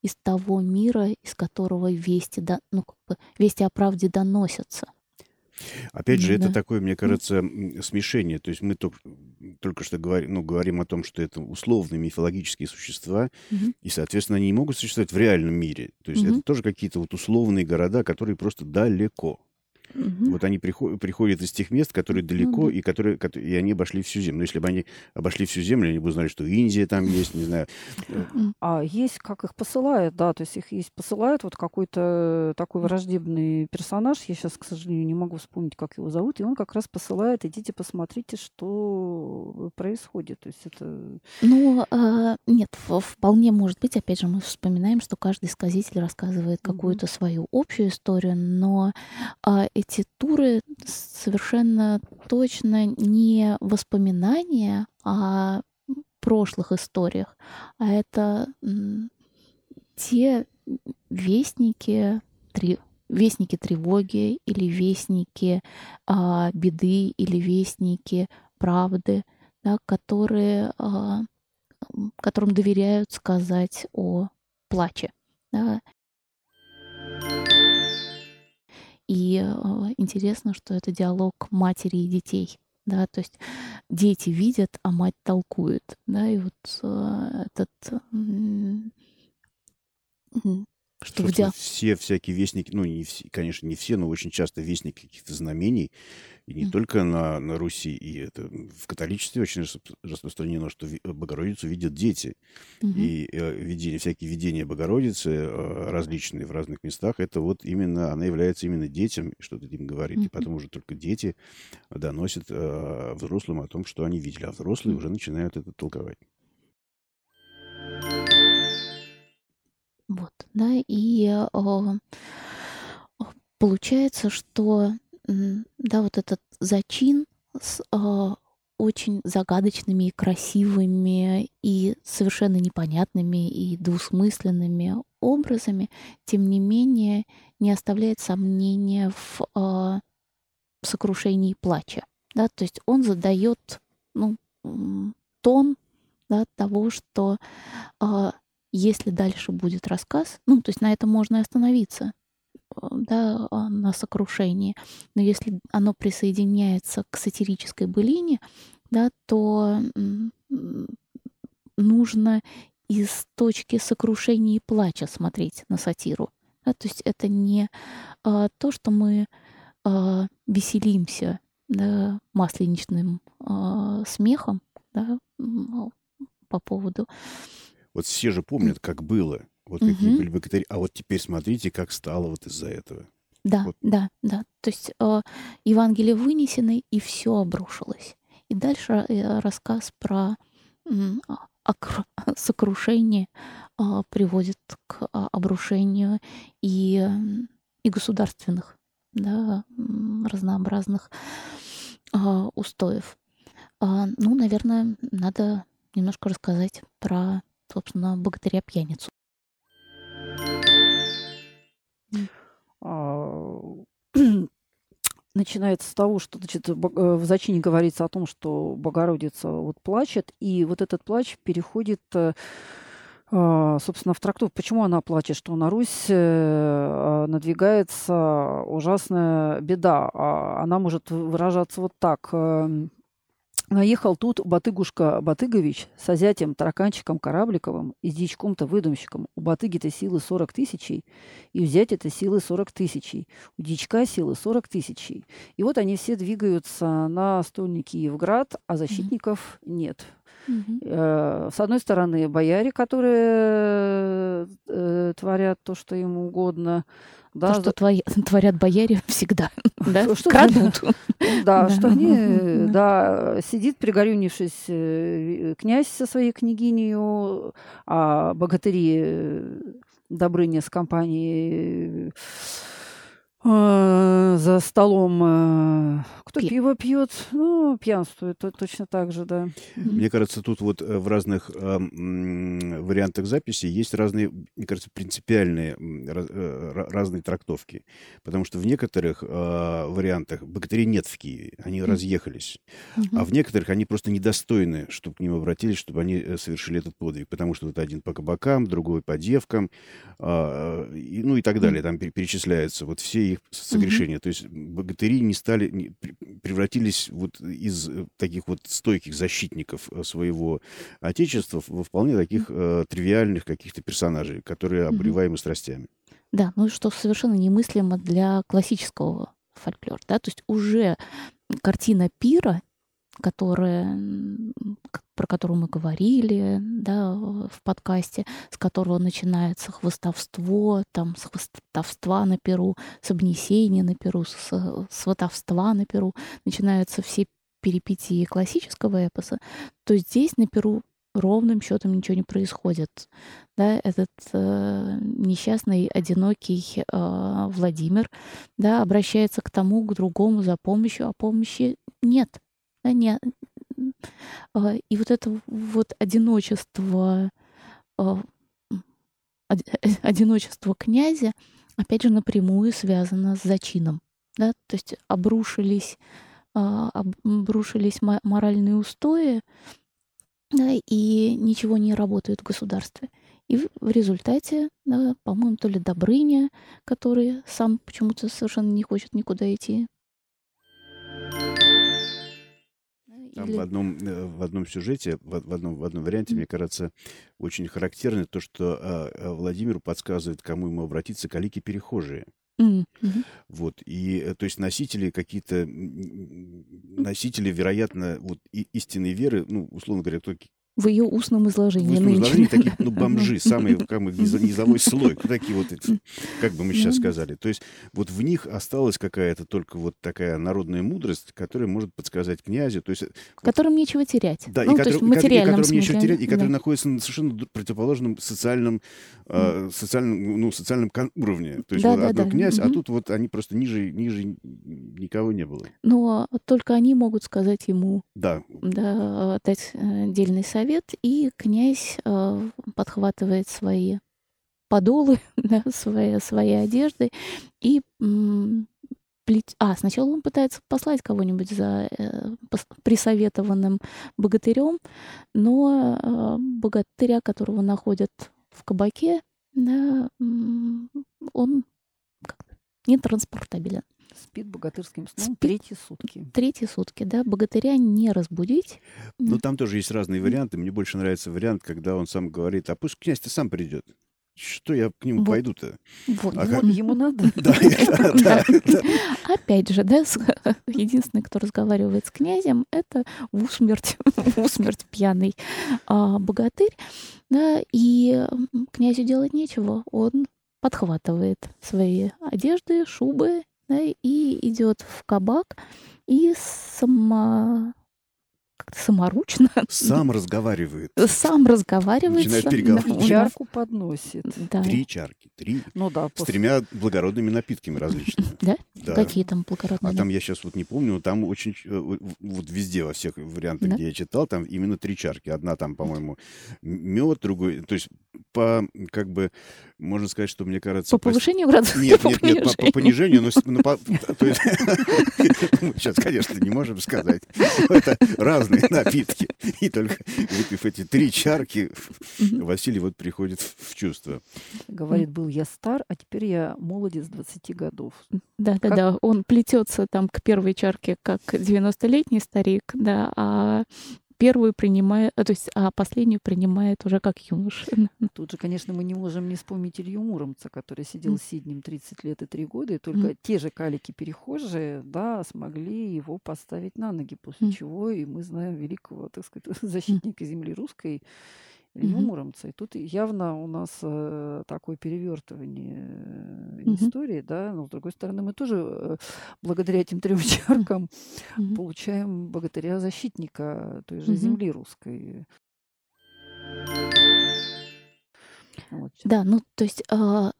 из того мира, из которого вести, да, ну, как бы, вести о правде доносятся. Опять же, да. это такое, мне кажется, смешение. То есть мы только, только что говорим, ну, говорим о том, что это условные мифологические существа, угу. и, соответственно, они не могут существовать в реальном мире. То есть угу. это тоже какие-то вот условные города, которые просто далеко. Угу. Вот они приходят, приходят из тех мест, которые далеко, угу. и, которые, и они обошли всю землю. Но если бы они обошли всю землю, они бы узнали, что Индия там есть, не знаю. А есть, как их посылают, да, то есть их есть посылают вот какой-то такой враждебный персонаж, я сейчас, к сожалению, не могу вспомнить, как его зовут, и он как раз посылает, идите посмотрите, что происходит. То есть это... Ну, э, нет, вполне может быть, опять же, мы вспоминаем, что каждый сказитель рассказывает какую-то свою общую историю, но э, эти туры совершенно точно не воспоминания о прошлых историях, а это те вестники, три, вестники тревоги или вестники а, беды или вестники правды, да, которые, а, которым доверяют сказать о плаче. Да. И э, интересно, что это диалог матери и детей. Да, то есть дети видят, а мать толкует. Да, и вот э, этот Что Собственно, где? все всякие вестники, ну, не все, конечно, не все, но очень часто вестники каких-то знамений, и не М. только на, на Руси, и это в католичестве очень расп- распространено, что Богородицу видят дети. Мгм. И э, видения, всякие видения Богородицы э, различные в разных местах, это вот именно, она является именно детям, и что-то им говорит. И Мгм. потом уже только дети доносят э, взрослым о том, что они видели, а взрослые М. уже начинают это толковать. Вот, да, и а, получается, что да, вот этот зачин с а, очень загадочными и красивыми и совершенно непонятными и двусмысленными образами, тем не менее, не оставляет сомнения в а, сокрушении плача. Да? То есть он задает ну, тон да, того, что а, если дальше будет рассказ, ну, то есть на этом можно и остановиться, э, да, а, на сокрушении. Но если оно присоединяется к сатирической былине, да, то нужно из точки сокрушения и плача смотреть на сатиру. Да, то есть это не а, то, что мы а, веселимся да, масленичным а, смехом да, по поводу Вот все же помнят, как было, вот какие Мгм. были богатыри, а вот теперь смотрите, как стало вот из-за этого. Да, Вот. да, да. То есть э, Евангелие вынесены, и все обрушилось. И дальше э, рассказ про окр- [LAUGHS] сокрушение а, приводит к а, обрушению и, м, и государственных, да, разнообразных а, устоев. А, ну, наверное, надо немножко рассказать про, собственно, богатыря-пьяницу. А, [CLEARS THROAT] начинается с того, что значит, э, в зачине говорится о том, что Богородица вот плачет, и вот этот плач переходит, э, а, собственно, в трактовку. Почему она плачет? Что на Русь э, надвигается ужасная беда. А Она может выражаться вот так. Наехал тут Батыгушка Батыгович с озятием Тараканчиком Корабликовым и с дичком-то выдумщиком. У Батыги-то силы 40 тысячей, и у зятя-то силы 40 тысячей. У дичка силы 40 тысячей. И вот они все двигаются на стольный Киевград, а защитников нет. Мгм. Э, С одной стороны, бояре, которые э, творят то, что им угодно. Да, То, что твои- [LAUGHS] творят бояре всегда, [LAUGHS] да? Что- Крадут. Да, что они, [LAUGHS] Да. сидит пригорюнившись э, князь со своей княгинью, а богатыри э, Добрыня с компанией за столом. э, Кто Пи- пиво пьет, ну, пьянствует то- точно так же, да. Мне кажется, тут вот э, в разных э, вариантах записи есть разные, мне кажется, принципиальные раз- э, ра- разные трактовки. Потому что в некоторых э, вариантах богатырей нет в Киеве, они разъехались. А в некоторых они просто недостойны, чтобы к ним обратились, чтобы они э, совершили этот подвиг. Потому что вот один по кабакам, другой по девкам, а, и, ну и так далее. Там пере- перечисляются вот все их согрешения. То есть богатыри не стали, не- пре- превратились вот из э, таких вот стойких защитников э, своего отечества во вполне таких э, тривиальных каких-то персонажей, которые обуреваемы страстями. Да, ну что совершенно немыслимо для классического фольклора, да, то есть уже картина пира, которая, м, к- про которую мы говорили, да, в подкасте, с которого начинается хвостовство, там, с хвостовства на перу, с обнесения на перу, с сватовства на перу, начинаются все перипетии классического эпоса, то здесь на перу ровным счетом ничего не происходит. Да, этот э, несчастный, одинокий э, Владимир да, обращается к тому, к другому за помощью, а помощи нет. Нет. А, И вот это вот одиночество, а, [LAUGHS] одиночество князя, опять же, напрямую связано с зачином. Да? То есть обрушились, а, обрушились мо- моральные устои, да, и ничего не работает в государстве. И в результате, да, по-моему, то ли Добрыня, который сам почему-то совершенно не хочет никуда идти. Там Или... в одном, э, в одном сюжете, в, в одном, в одном варианте, Мгм. мне кажется, очень характерно то, что а, а, Владимиру подсказывает, кому ему обратиться, калики-перехожие. Мгм. Вот, и, э, то есть носители какие-то, носители, вероятно, вот и- истинной веры, ну, условно говоря, кто В ее устном в изложении устном нынче. изложении такие, ну, бомжи, [LAUGHS] самые, как бы, низо- низовой слой, такие вот, эти, как бы мы сейчас Ну, сказали. То есть вот в них осталась какая-то только вот такая народная мудрость, которая может подсказать князю, то есть э, Которым нечего терять. Да, ну, и который, в и и которым нечего смысле. терять, и который да. находится на совершенно противоположном социальном, э, социальном, ну, социальном уровне. То есть Да, вот да, одно да. князь, а Мгм. тут вот они просто ниже, ниже никого не было. Но только они могут сказать ему Да, да, дать э, дельный совет, и князь э, подхватывает свои подолы, [LAUGHS] да, свои, свои одежды и плет- А, сначала он пытается послать кого-нибудь за э, присоветованным богатырем, но э, богатыря, которого находят в кабаке, да, он нетранспортабелен. Спит богатырским сном Спит. третьи сутки. Третьи сутки, да, богатыря не разбудить. М. там тоже есть разные варианты. Мне больше нравится вариант, когда он сам говорит, а пусть князь-то сам придет. Что я к нему Вот. пойду-то? Вот. А Ему, как- ему надо. [LAUGHS] [LAUGHS] Опять же, да, [LAUGHS] единственный, кто разговаривает с князем, это в усмерть, в усмерть пьяный а, богатырь, да, и князю делать нечего, он подхватывает свои одежды, шубы, да, и идет в кабак и само, как-то саморучно [LAUGHS] Сам разговаривает. сам разговаривает. Начинает да, И чарку подносит. да. Три чарки, три. Ну да, С после- тремя благородными напитками различными. [LAUGHS] Да? Да. Какие там благородные А там я сейчас вот не помню, но там очень э, вот везде во всех вариантах, Да. где я читал, там именно три чарки. Одна там, по-моему, мед, другой, то есть по как бы можно сказать, что мне кажется По повышению градуса? Нет, [LAUGHS] по нет, нет, по, по понижению, понижению? но, по- [LAUGHS] то есть, [LAUGHS] сейчас, конечно, не можем сказать. Это разные напитки. И только выпив эти три чарки. Василий вот приходит в в чувство. говорит, был я стар, а теперь я молодец 20 годов. Да, да, Как- да. Он плетется там к первой чарке как 90-летний старик, да, а первую принимает, а, то есть, а последнюю принимает уже как юноша. Тут же, конечно, мы не можем не вспомнить Илью Муромца, который сидел с Сиднем 30 лет и 3 года, и только М. те же калики-перехожие, да, смогли его поставить на ноги, после М. чего и мы знаем великого, так сказать, [LAUGHS] защитника земли русской Илью Мгм. Муромца. И тут явно у нас э, такое перевертывание э, истории, да, но с другой стороны мы тоже э, благодаря этим трем [LAUGHS] чаркам получаем богатыря-защитника той же земли русской. Вот. Да, ну, то есть а,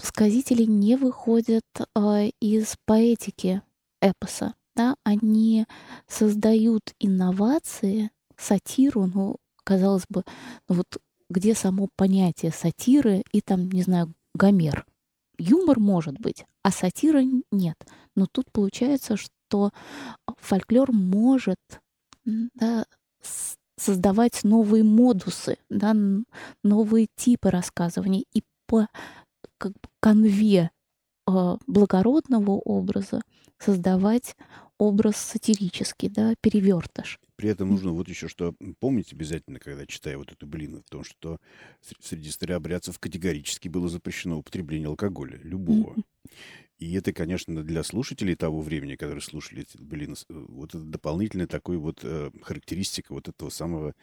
сказители не выходят а, из поэтики эпоса, да, они создают инновации, сатиру, ну, казалось бы, ну вот где само понятие сатиры и там, не знаю, Гомер. Юмор может быть, а сатира нет. Но тут получается, что фольклор может да, создавать новые модусы, да, новые типы рассказываний и по как бы, конве э, благородного образа создавать образ сатирический, да, перевертыш. При этом нужно вот еще что помнить обязательно, когда читаю вот эту блин, в том, что ср- среди старообрядцев категорически было запрещено употребление алкоголя, любого. И это, конечно, для слушателей того времени, которые слушали эти блин, с- э, вот это дополнительная такой вот э, характеристика вот этого самого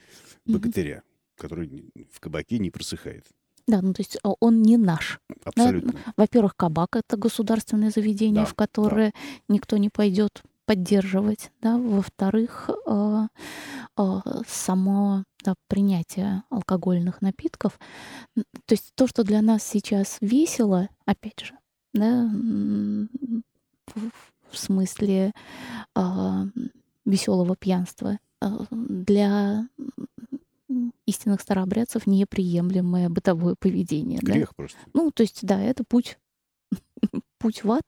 богатыря, который в кабаке не просыхает. Да, ну то есть а, он не наш. Абсолютно. Во-первых, кабак это государственное заведение, Да, в которое никто не пойдет поддерживать, да. Во-вторых, а, а, само да, принятие алкогольных напитков, то есть то, что для нас сейчас весело, опять же, да, в смысле веселого пьянства, для истинных старообрядцев неприемлемое бытовое поведение. да. Грех просто. Ну, то есть, да, это путь, путь в ад,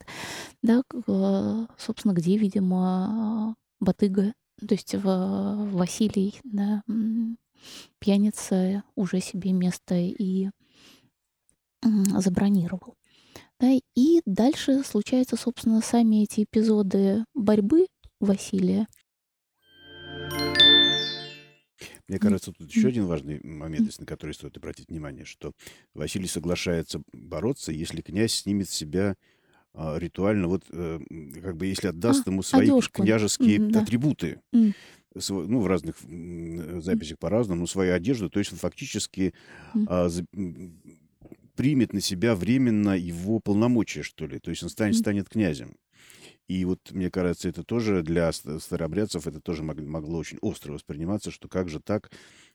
да, э, собственно, где, видимо, Батыга, то есть в- Василий, да, пьяница уже себе место и забронировал. Да, и дальше случаются, собственно, сами эти эпизоды борьбы Василия. Мне кажется, тут еще один важный момент, на который стоит обратить внимание, что Василий соглашается бороться, если князь снимет с себя ритуально, вот э, как бы если отдаст А, ему свои одежку. княжеские Мгм, да. атрибуты, М. св- ну, в разных м, записях по-разному, но свою одежду, то есть он фактически М. а, за- примет на себя временно его полномочия, что ли, то есть он станет, М. станет князем. И вот, мне кажется, это тоже для ст- старообрядцев это тоже мог- могло очень остро восприниматься, что как же так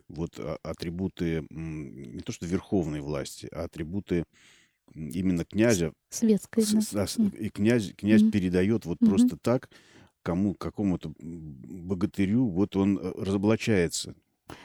вот а, атрибуты не то что верховной власти, а атрибуты именно князя, Светской, с- да. и князь, князь Мгм. передает вот Мгм. просто так кому, какому-то богатырю, вот он э, разоблачается.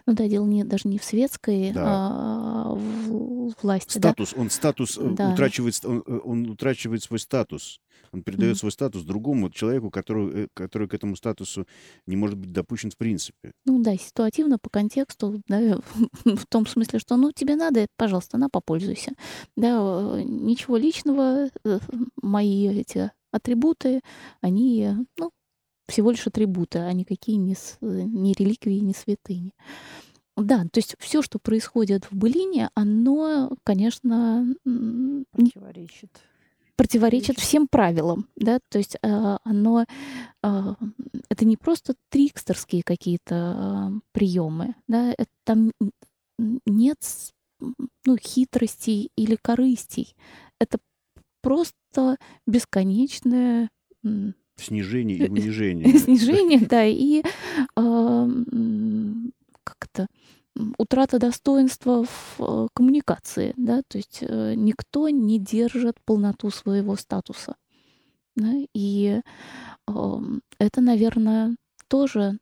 Ну да, дело не, даже не в светской Да. а, в- власти, да. Статус, он статус э, Да. утрачивает, он, э, он утрачивает свой статус. Он передает Мгм. свой статус другому человеку, который, э, который к этому статусу не может быть допущен в принципе. Ну да, ситуативно по контексту, да, [LAUGHS] в том смысле, что ну тебе надо, пожалуйста, на попользуйся. Да, э, ничего личного, э, мои эти атрибуты, они, э, ну, всего лишь атрибуты, а никакие не, э, не реликвии, не святыни. Да, то есть все, что происходит в былине, оно, конечно, Противоречит. противоречит всем правилам, да, то есть а, оно, а, это не просто трикстерские какие-то приемы, да, это там нет ну, хитростей или корыстей, это просто бесконечное Снижение и унижение. снижение, да, и а, м, как это м, утрата достоинства в э, коммуникации, да, то есть э, никто не держит полноту своего статуса, да, и это, наверное, тоже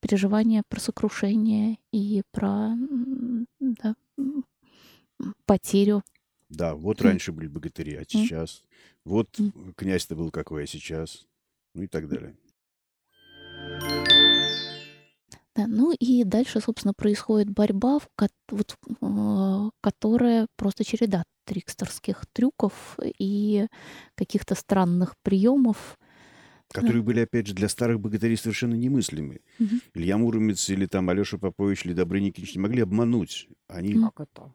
переживание про сокрушение и про да, потерю. Да, вот М. раньше были богатыри, а сейчас. Вот князь-то был какой, а сейчас. Ну и так далее. Да, ну и дальше, собственно, происходит борьба, в ко- вот, э, которая просто череда трикстерских трюков и каких-то странных приемов. Которые были, опять же, для старых богатырей совершенно немыслимы. Мгм. Илья Муромец или там Алеша Попович или Добрый Никитич не могли обмануть. Они... Как это?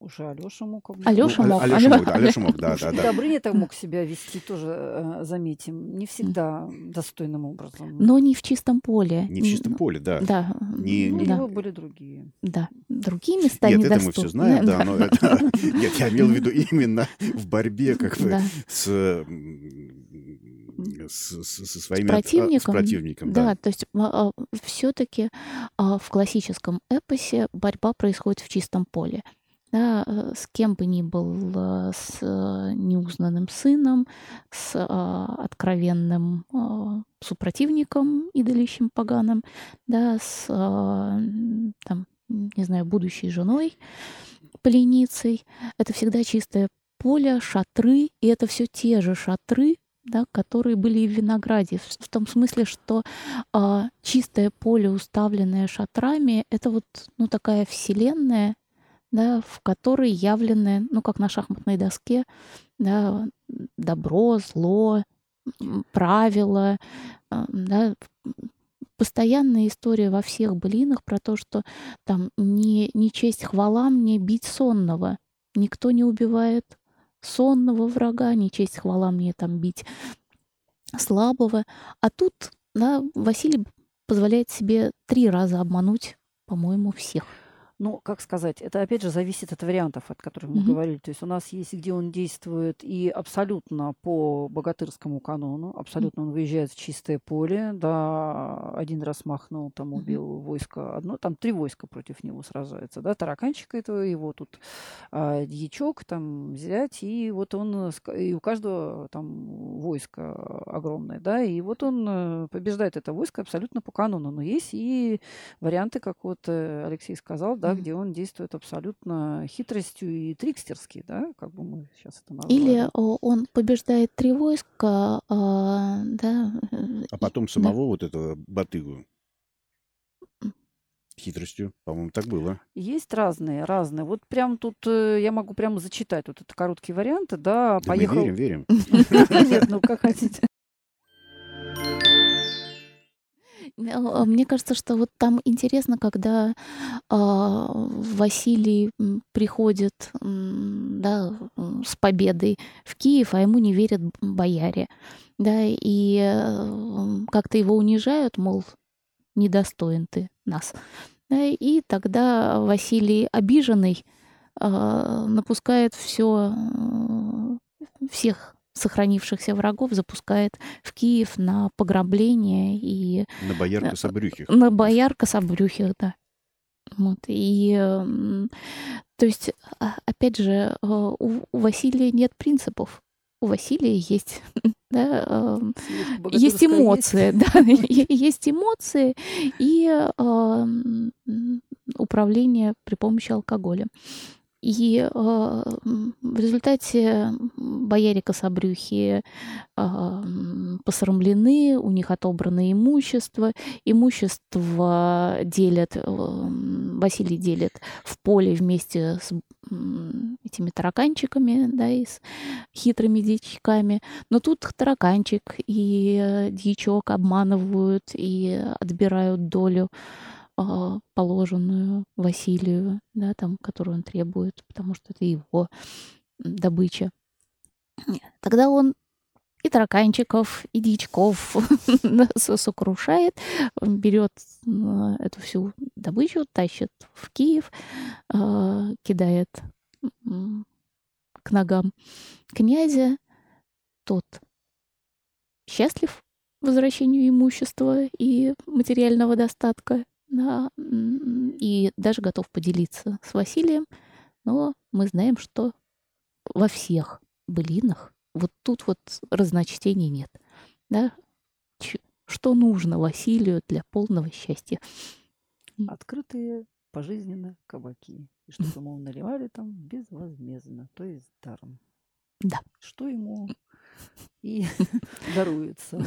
Уже Алеша мог Алёша Ну, мог, Алеша мог, да, Алеша мог, да, [LAUGHS] да, да. Добрыня-то мог себя вести тоже, э, заметим, не всегда достойным образом. Но не в чистом поле. Не в чистом поле, да. Да, Не- Ну, у не- да, него были другие. да. Другие места Нет, это мы все знаем, да, но это... Нет, я имел в виду именно в борьбе как бы Да. с, с- с- со своими от- а, с противником, противником, Да, да. то есть все-таки в классическом эпосе борьба происходит в чистом поле. Да, э, с кем бы ни был, э, с э, неузнанным сыном, с а, откровенным а, супротивником, идолищем поганым, да, с а, там, не знаю, будущей женой, поленицей. Это всегда чистое поле, шатры, и это все те же шатры, да, которые были и в винограде, в, в том смысле, что а, чистое поле, уставленное шатрами, это вот ну, такая вселенная, да, в которой явлены, ну, как на шахматной доске, да, добро, зло, правила, а, да, постоянная история во всех былинах про то, что там не, не честь хвала мне бить сонного. Никто не убивает сонного врага, не честь хвала мне там бить слабого. А тут да, Василий позволяет себе три раза обмануть, по-моему, всех. Ну, как сказать, это опять же зависит от вариантов, от которых мы Мгм. говорили. То есть у нас есть, где он действует и абсолютно по богатырскому канону, абсолютно он выезжает в чистое поле, да, один раз махнул, там убил войско, одно, там три войска против него сражаются, да, тараканчик этого, его тут а, дьячок, там взять, и вот он, и у каждого там войско огромное, да, и вот он э, побеждает это войско абсолютно по канону. Но есть и варианты, как вот э, Алексей сказал, да, Мгм. где он действует абсолютно хитростью и трикстерски, да, как бы мы сейчас это назвали. Или он побеждает три войска, а, да, э, А потом да. самого вот этого Батыгу хитростью, по-моему, так было. Есть разные, разные. Вот прям тут э, я могу прямо зачитать вот это короткие варианты, да, Да мы поехал... верим, верим. [LAUGHS] [LAUGHS] Нет, ну как хотите. Мне кажется, что вот там интересно, когда а, Василий приходит да, с победой в Киев, а ему не верят бояре. Да, и э, как-то его унижают, мол, недостоин ты нас. И тогда Василий обиженный а, напускает все всех сохранившихся врагов запускает в Киев на пограбление и... На бояр э, Кособрюхих. На бояр Кособрюхих, да. Вот. И, то есть, а, опять же, э, у, у Василия нет принципов. У Василия есть, [LAUGHS] да, есть эмоции, [LAUGHS] да, [LAUGHS] есть эмоции и управление при помощи алкоголя. И э, в результате бояре кособрюхи э, посрамлены, у них отобрано имущество. Имущество делят, э, Василий делит в поле вместе с этими тараканчиками, да, и с хитрыми дичками. Но тут тараканчик и дьячок обманывают и отбирают долю а, положенную Василию, да, там, которую он требует, потому что это его добыча. Тогда он и тараканчиков, и дичков [LAUGHS] сокрушает, берет эту всю добычу, тащит в Киев, а, кидает к ногам князя. Тот счастлив возвращению имущества и материального достатка, да, и даже готов поделиться с Василием, но мы знаем, что во всех былинах вот тут вот разночтений нет. Да? Что нужно Василию для полного счастья? Открытые пожизненно кабаки. И чтобы ему наливали там безвозмездно, то есть даром. Да. Что ему [LAUGHS] и [LAUGHS] даруется.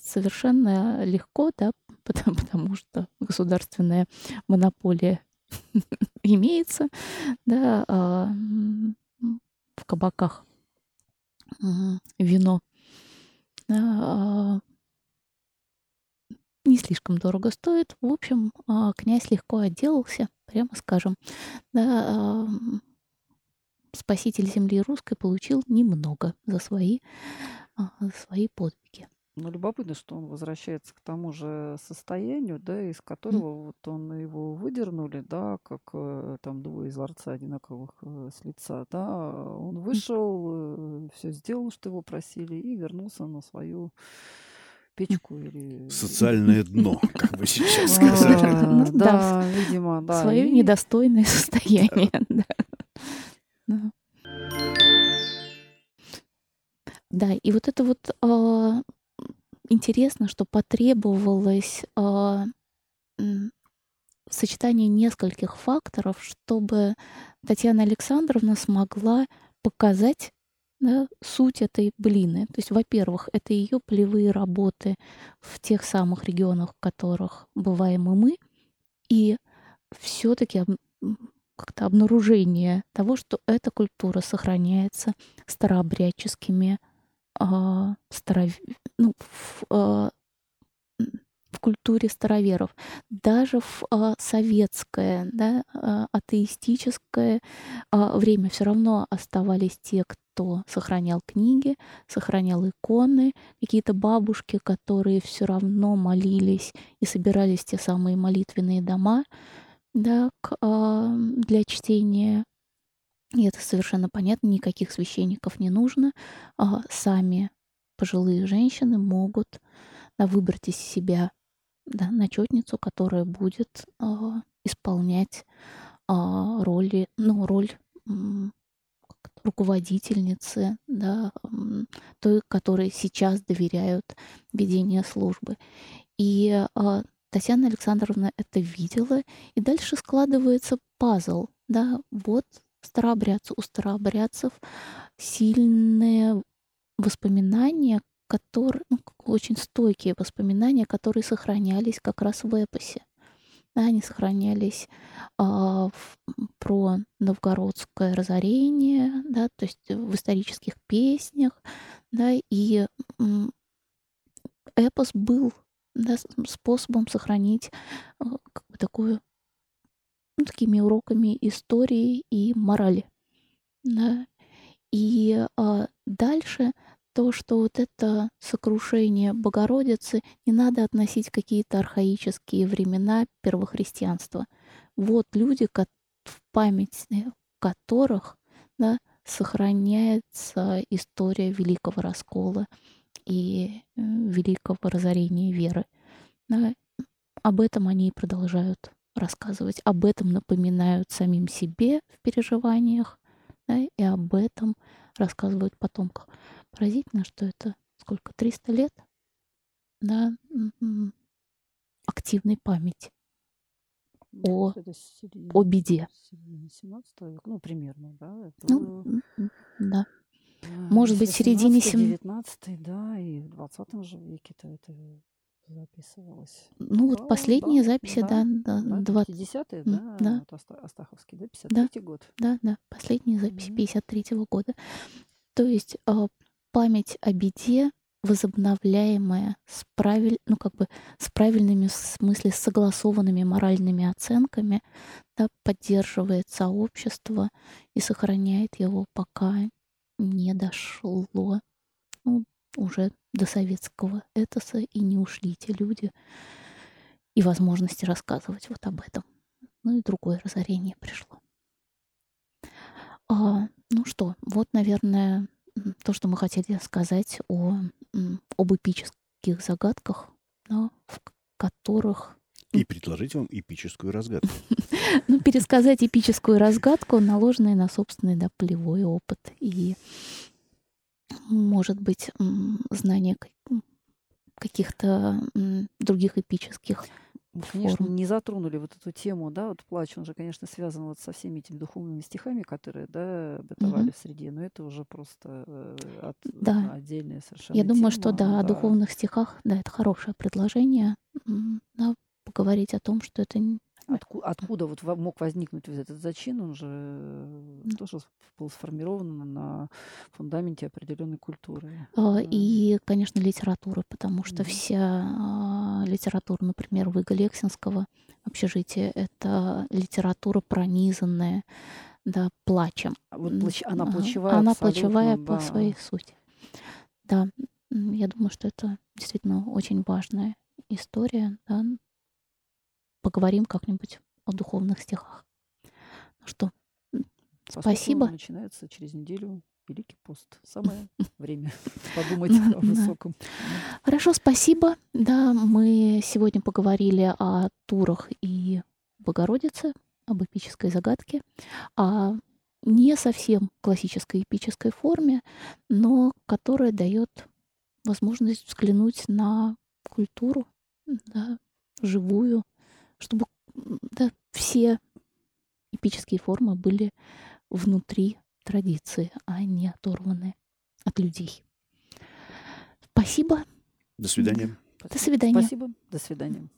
Совершенно легко, да, потому, потому что государственная монополия [LAUGHS] имеется, да, а, в кабаках вино а, не слишком дорого стоит. В общем, а, князь легко отделался, прямо скажем. Да, спаситель земли русской получил немного за свои, за свои подвиги. Ну, любопытно, что он возвращается к тому же состоянию, да, из которого mm. вот он его выдернули, да, как э, там двое из ларца одинаковых э, с лица, да. Он вышел, э, все сделал, что его просили, и вернулся на свою печку или... Социальное дно, [LAUGHS] как бы сейчас сказали. [LAUGHS] Ну да, видимо, да. Свое недостойное [LAUGHS] состояние, да. Да, и вот это вот а, интересно, что потребовалось э, сочетание нескольких факторов, чтобы Татьяна Александровна смогла показать да, суть этой блины. То есть, во-первых, это ее полевые работы в тех самых регионах, в которых бываем и мы, и все-таки как-то обнаружение того, что эта культура сохраняется старообрядческими а, старов... ну, в, а, в культуре староверов, даже в а, советское, да, атеистическое время все равно оставались те, кто сохранял книги, сохранял иконы, какие-то бабушки, которые все равно молились и собирались те самые молитвенные дома да, для чтения и это совершенно понятно, никаких священников не нужно. А, сами пожилые женщины могут да, выбрать из себя да, начетницу, которая будет а, исполнять а, роли, ну, роль руководительницы, да, той, которой сейчас доверяют ведение службы. И а, Татьяна Александровна это видела, и дальше складывается пазл, да, вот старообрядцы, у старообрядцев сильные воспоминания, которые, ну, очень стойкие воспоминания, которые сохранялись как раз в эпосе. Они сохранялись а, в, про новгородское разорение, да, то есть в исторических песнях, да, и эпос был да, способом сохранить э, такую ну, такими уроками истории и морали. Да. И а, дальше то, что вот это сокрушение Богородицы не надо относить какие-то архаические времена первохристианства. Вот люди, в память которых да, сохраняется история Великого Раскола и э, Великого Разорения веры. Да, об этом они и продолжают рассказывать, об этом напоминают самим себе в переживаниях, да, и об этом рассказывают потомкам. Поразительно, что это сколько, 300 лет да, активной памяти о, середина, о беде. 17 века, ну, примерно, да? Это, ну, да. Может быть, в середине 19 да, и в 20 же веке-то это записывалось. Ну, вот последние да, записи, да, да, да 20... 50-е, да, да. Вот Астаховский, да, 53 да, год. Да, да, последние записи mm-hmm. 53-го года. То есть а, память о беде возобновляемая с правиль, ну как бы с правильными, в смысле согласованными моральными оценками, да, поддерживает сообщество и сохраняет его, пока не дошло уже до советского этоса и не ушли те люди и возможности рассказывать вот об этом. Ну и другое разорение пришло. А, ну что, вот, наверное, то, что мы хотели сказать о, об эпических загадках, да, в которых... И предложить вам эпическую разгадку. [LAUGHS] Ну, пересказать эпическую разгадку, наложенную на собственный, да, полевой опыт. И, может быть, знание каких-то других эпических мы, конечно, не затронули вот эту тему, да, вот плач, он же, конечно, связан вот со всеми этими духовными стихами, которые, да, бытовали угу. в среде, но это уже просто э, от, да. отдельная совершенно Я тема, думаю, что да, да, о духовных стихах, да, это хорошее предложение, да, поговорить о том, что это Отку, откуда вот мог возникнуть вот этот зачин? Он же mm. тоже был сформирован на фундаменте определенной культуры. А, и, конечно, литературы, потому что mm. вся а, литература, например, Выга Лексинского общежития, это литература пронизанная да, плачем. А вот плач... Она плачевая Она плачевая да. по своей сути. Да, я думаю, что это действительно очень важная история, да, поговорим как-нибудь о духовных стихах. Ну что, Поскольку спасибо. Начинается через неделю Великий пост. Самое [LAUGHS] время [LAUGHS] подумать о высоком. Хорошо, спасибо. Да, мы сегодня поговорили о турах и Богородице, об эпической загадке, о не совсем классической эпической форме, но которая дает возможность взглянуть на культуру, да, живую, чтобы да, все эпические формы были внутри традиции, а не оторваны от людей. Спасибо. До свидания. До свидания. Спасибо. До свидания.